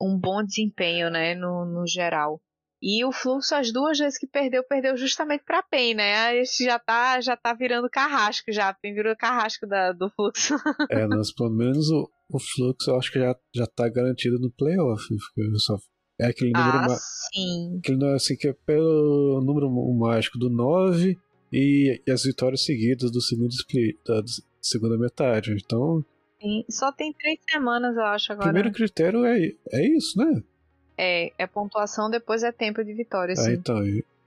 um bom desempenho, né, no, no geral. E o fluxo, as duas vezes que perdeu, perdeu justamente pra PEN, né? Aí já tá, já tá virando carrasco já. A PEN virou carrasco da, do fluxo. É, mas pelo menos o, o fluxo eu acho que já, já tá garantido no playoff. Só, é aquele número ah, sim. aquele, assim, que é pelo número mágico do 9 e, e as vitórias seguidas do segundo split, da segunda metade. Então, Sim. Só tem três semanas, eu acho, o agora. primeiro critério é, é isso, né? É, é pontuação, depois é tempo de vitória, Ah, sim. então,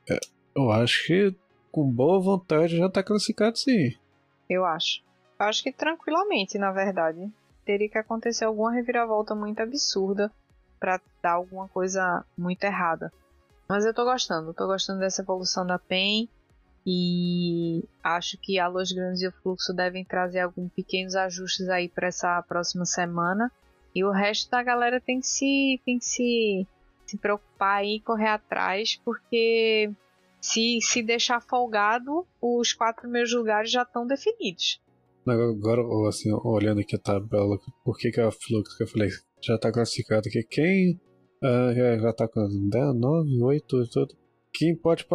é, eu acho que com boa vontade já tá classificado sim. Eu acho. Eu acho que tranquilamente, na verdade. Teria que acontecer alguma reviravolta muito absurda pra dar alguma coisa muito errada. Mas eu tô gostando, tô gostando dessa evolução da PEN e acho que a Los Grandes e o Fluxo devem trazer alguns pequenos ajustes aí para essa próxima semana. E o resto da galera tem que se, tem que se, se preocupar e correr atrás, porque se, se deixar folgado, os quatro primeiros lugares já estão definidos. Agora, assim, olhando aqui a tabela, por que, que a Flux, que eu falei, já tá classificado aqui, quem ah, já, já tá com 10, 9, 8, tudo. Quem pode,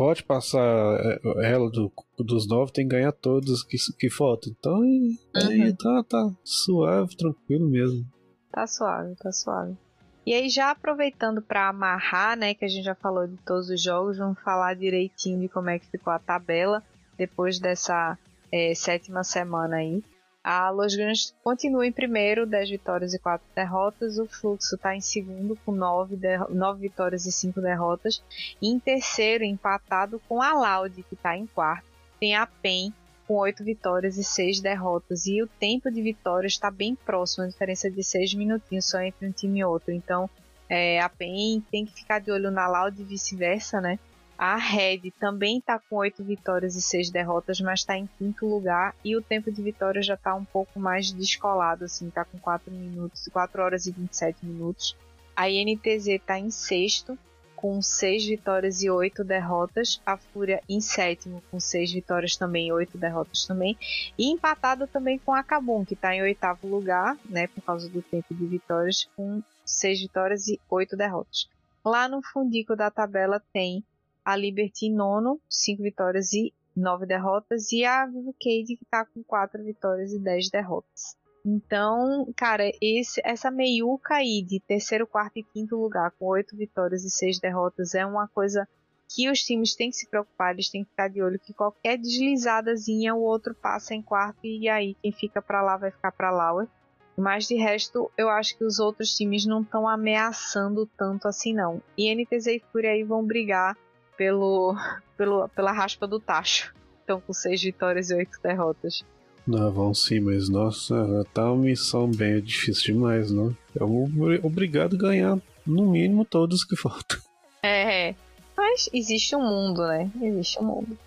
pode passar é, ela do, dos 9 tem que ganhar todos que, que faltam. Então aí Uhum. tá, tá suave, tranquilo mesmo. Tá suave, tá suave. E aí, já aproveitando para amarrar, né, que a gente já falou de todos os jogos, vamos falar direitinho de como é que ficou a tabela depois dessa é, sétima semana aí. A Los Grandes continua em primeiro, 10 vitórias e 4 derrotas. O Fluxo está em segundo, com 9, derro- 9 vitórias e 5 derrotas. E em terceiro, empatado com a Loud, que está em quarto. Tem a PEN, com 8 vitórias e 6 derrotas. E o tempo de vitória está bem próximo, a diferença de 6 minutinhos só entre um time e outro. Então, é, a PEN tem que ficar de olho na Loud e vice-versa, né? A Red também está com 8 vitórias e 6 derrotas, mas está em quinto lugar. E o tempo de vitória já está um pouco mais descolado, assim, está com 4 minutos, 4 horas e 27 minutos. A INTZ está em sexto, com 6 vitórias e 8 derrotas. A Fúria em sétimo, com 6 vitórias também e 8 derrotas também. E empatado também com a Kabum, que está em oitavo lugar, né, por causa do tempo de vitórias, com 6 vitórias e 8 derrotas. Lá no fundico da tabela tem a Liberty em nono, 5 vitórias e 9 derrotas, e a Vivo Cade que está com 4 vitórias e 10 derrotas. Então, cara, esse, essa meiuca aí de terceiro, quarto e quinto lugar, com 8 vitórias e 6 derrotas, é uma coisa que os times têm que se preocupar, eles têm que ficar de olho que qualquer deslizadazinha o outro passa em quarto e aí quem fica para lá vai ficar para lá. ué. Mas de resto, eu acho que os outros times não estão ameaçando tanto assim não. E NTZ e Fúria aí vão brigar pelo, pelo pela raspa do tacho. Estão com 6 vitórias e 8 derrotas. Não, vão sim, mas nossa, tá uma missão bem difícil demais, não? É obri- obrigado a ganhar no mínimo todos que faltam. É, mas existe um mundo, né? Existe um mundo.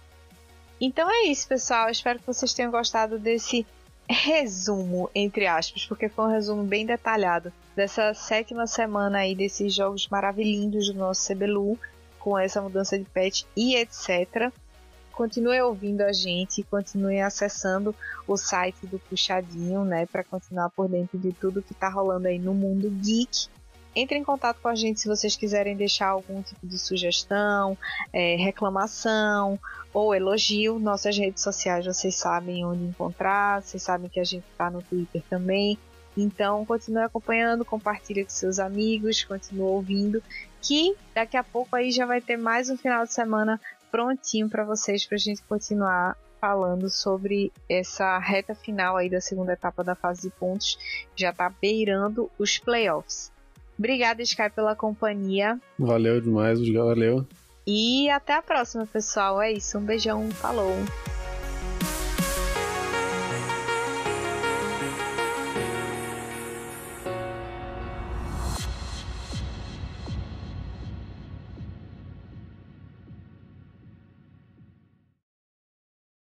Então é isso, pessoal. Espero que vocês tenham gostado desse resumo, entre aspas, porque foi um resumo bem detalhado dessa sétima semana aí desses jogos maravilhindos do nosso CBLU, com essa mudança de patch e etc. Continue ouvindo a gente, continue acessando o site do Puxadinho, né, para continuar por dentro de tudo que tá rolando aí no mundo geek. Entre em contato com a gente se vocês quiserem deixar algum tipo de sugestão, é, reclamação ou elogio. Nossas redes sociais vocês sabem onde encontrar, vocês sabem que a gente está no Twitter também. Então continue acompanhando, compartilhe com seus amigos, continue ouvindo, que daqui a pouco aí já vai ter mais um final de semana prontinho para vocês para a gente continuar falando sobre essa reta final aí da segunda etapa da fase de pontos, já está beirando os playoffs. Obrigada, Sky, pela companhia. Valeu demais, valeu. E até a próxima, pessoal. É isso. Um beijão. Falou.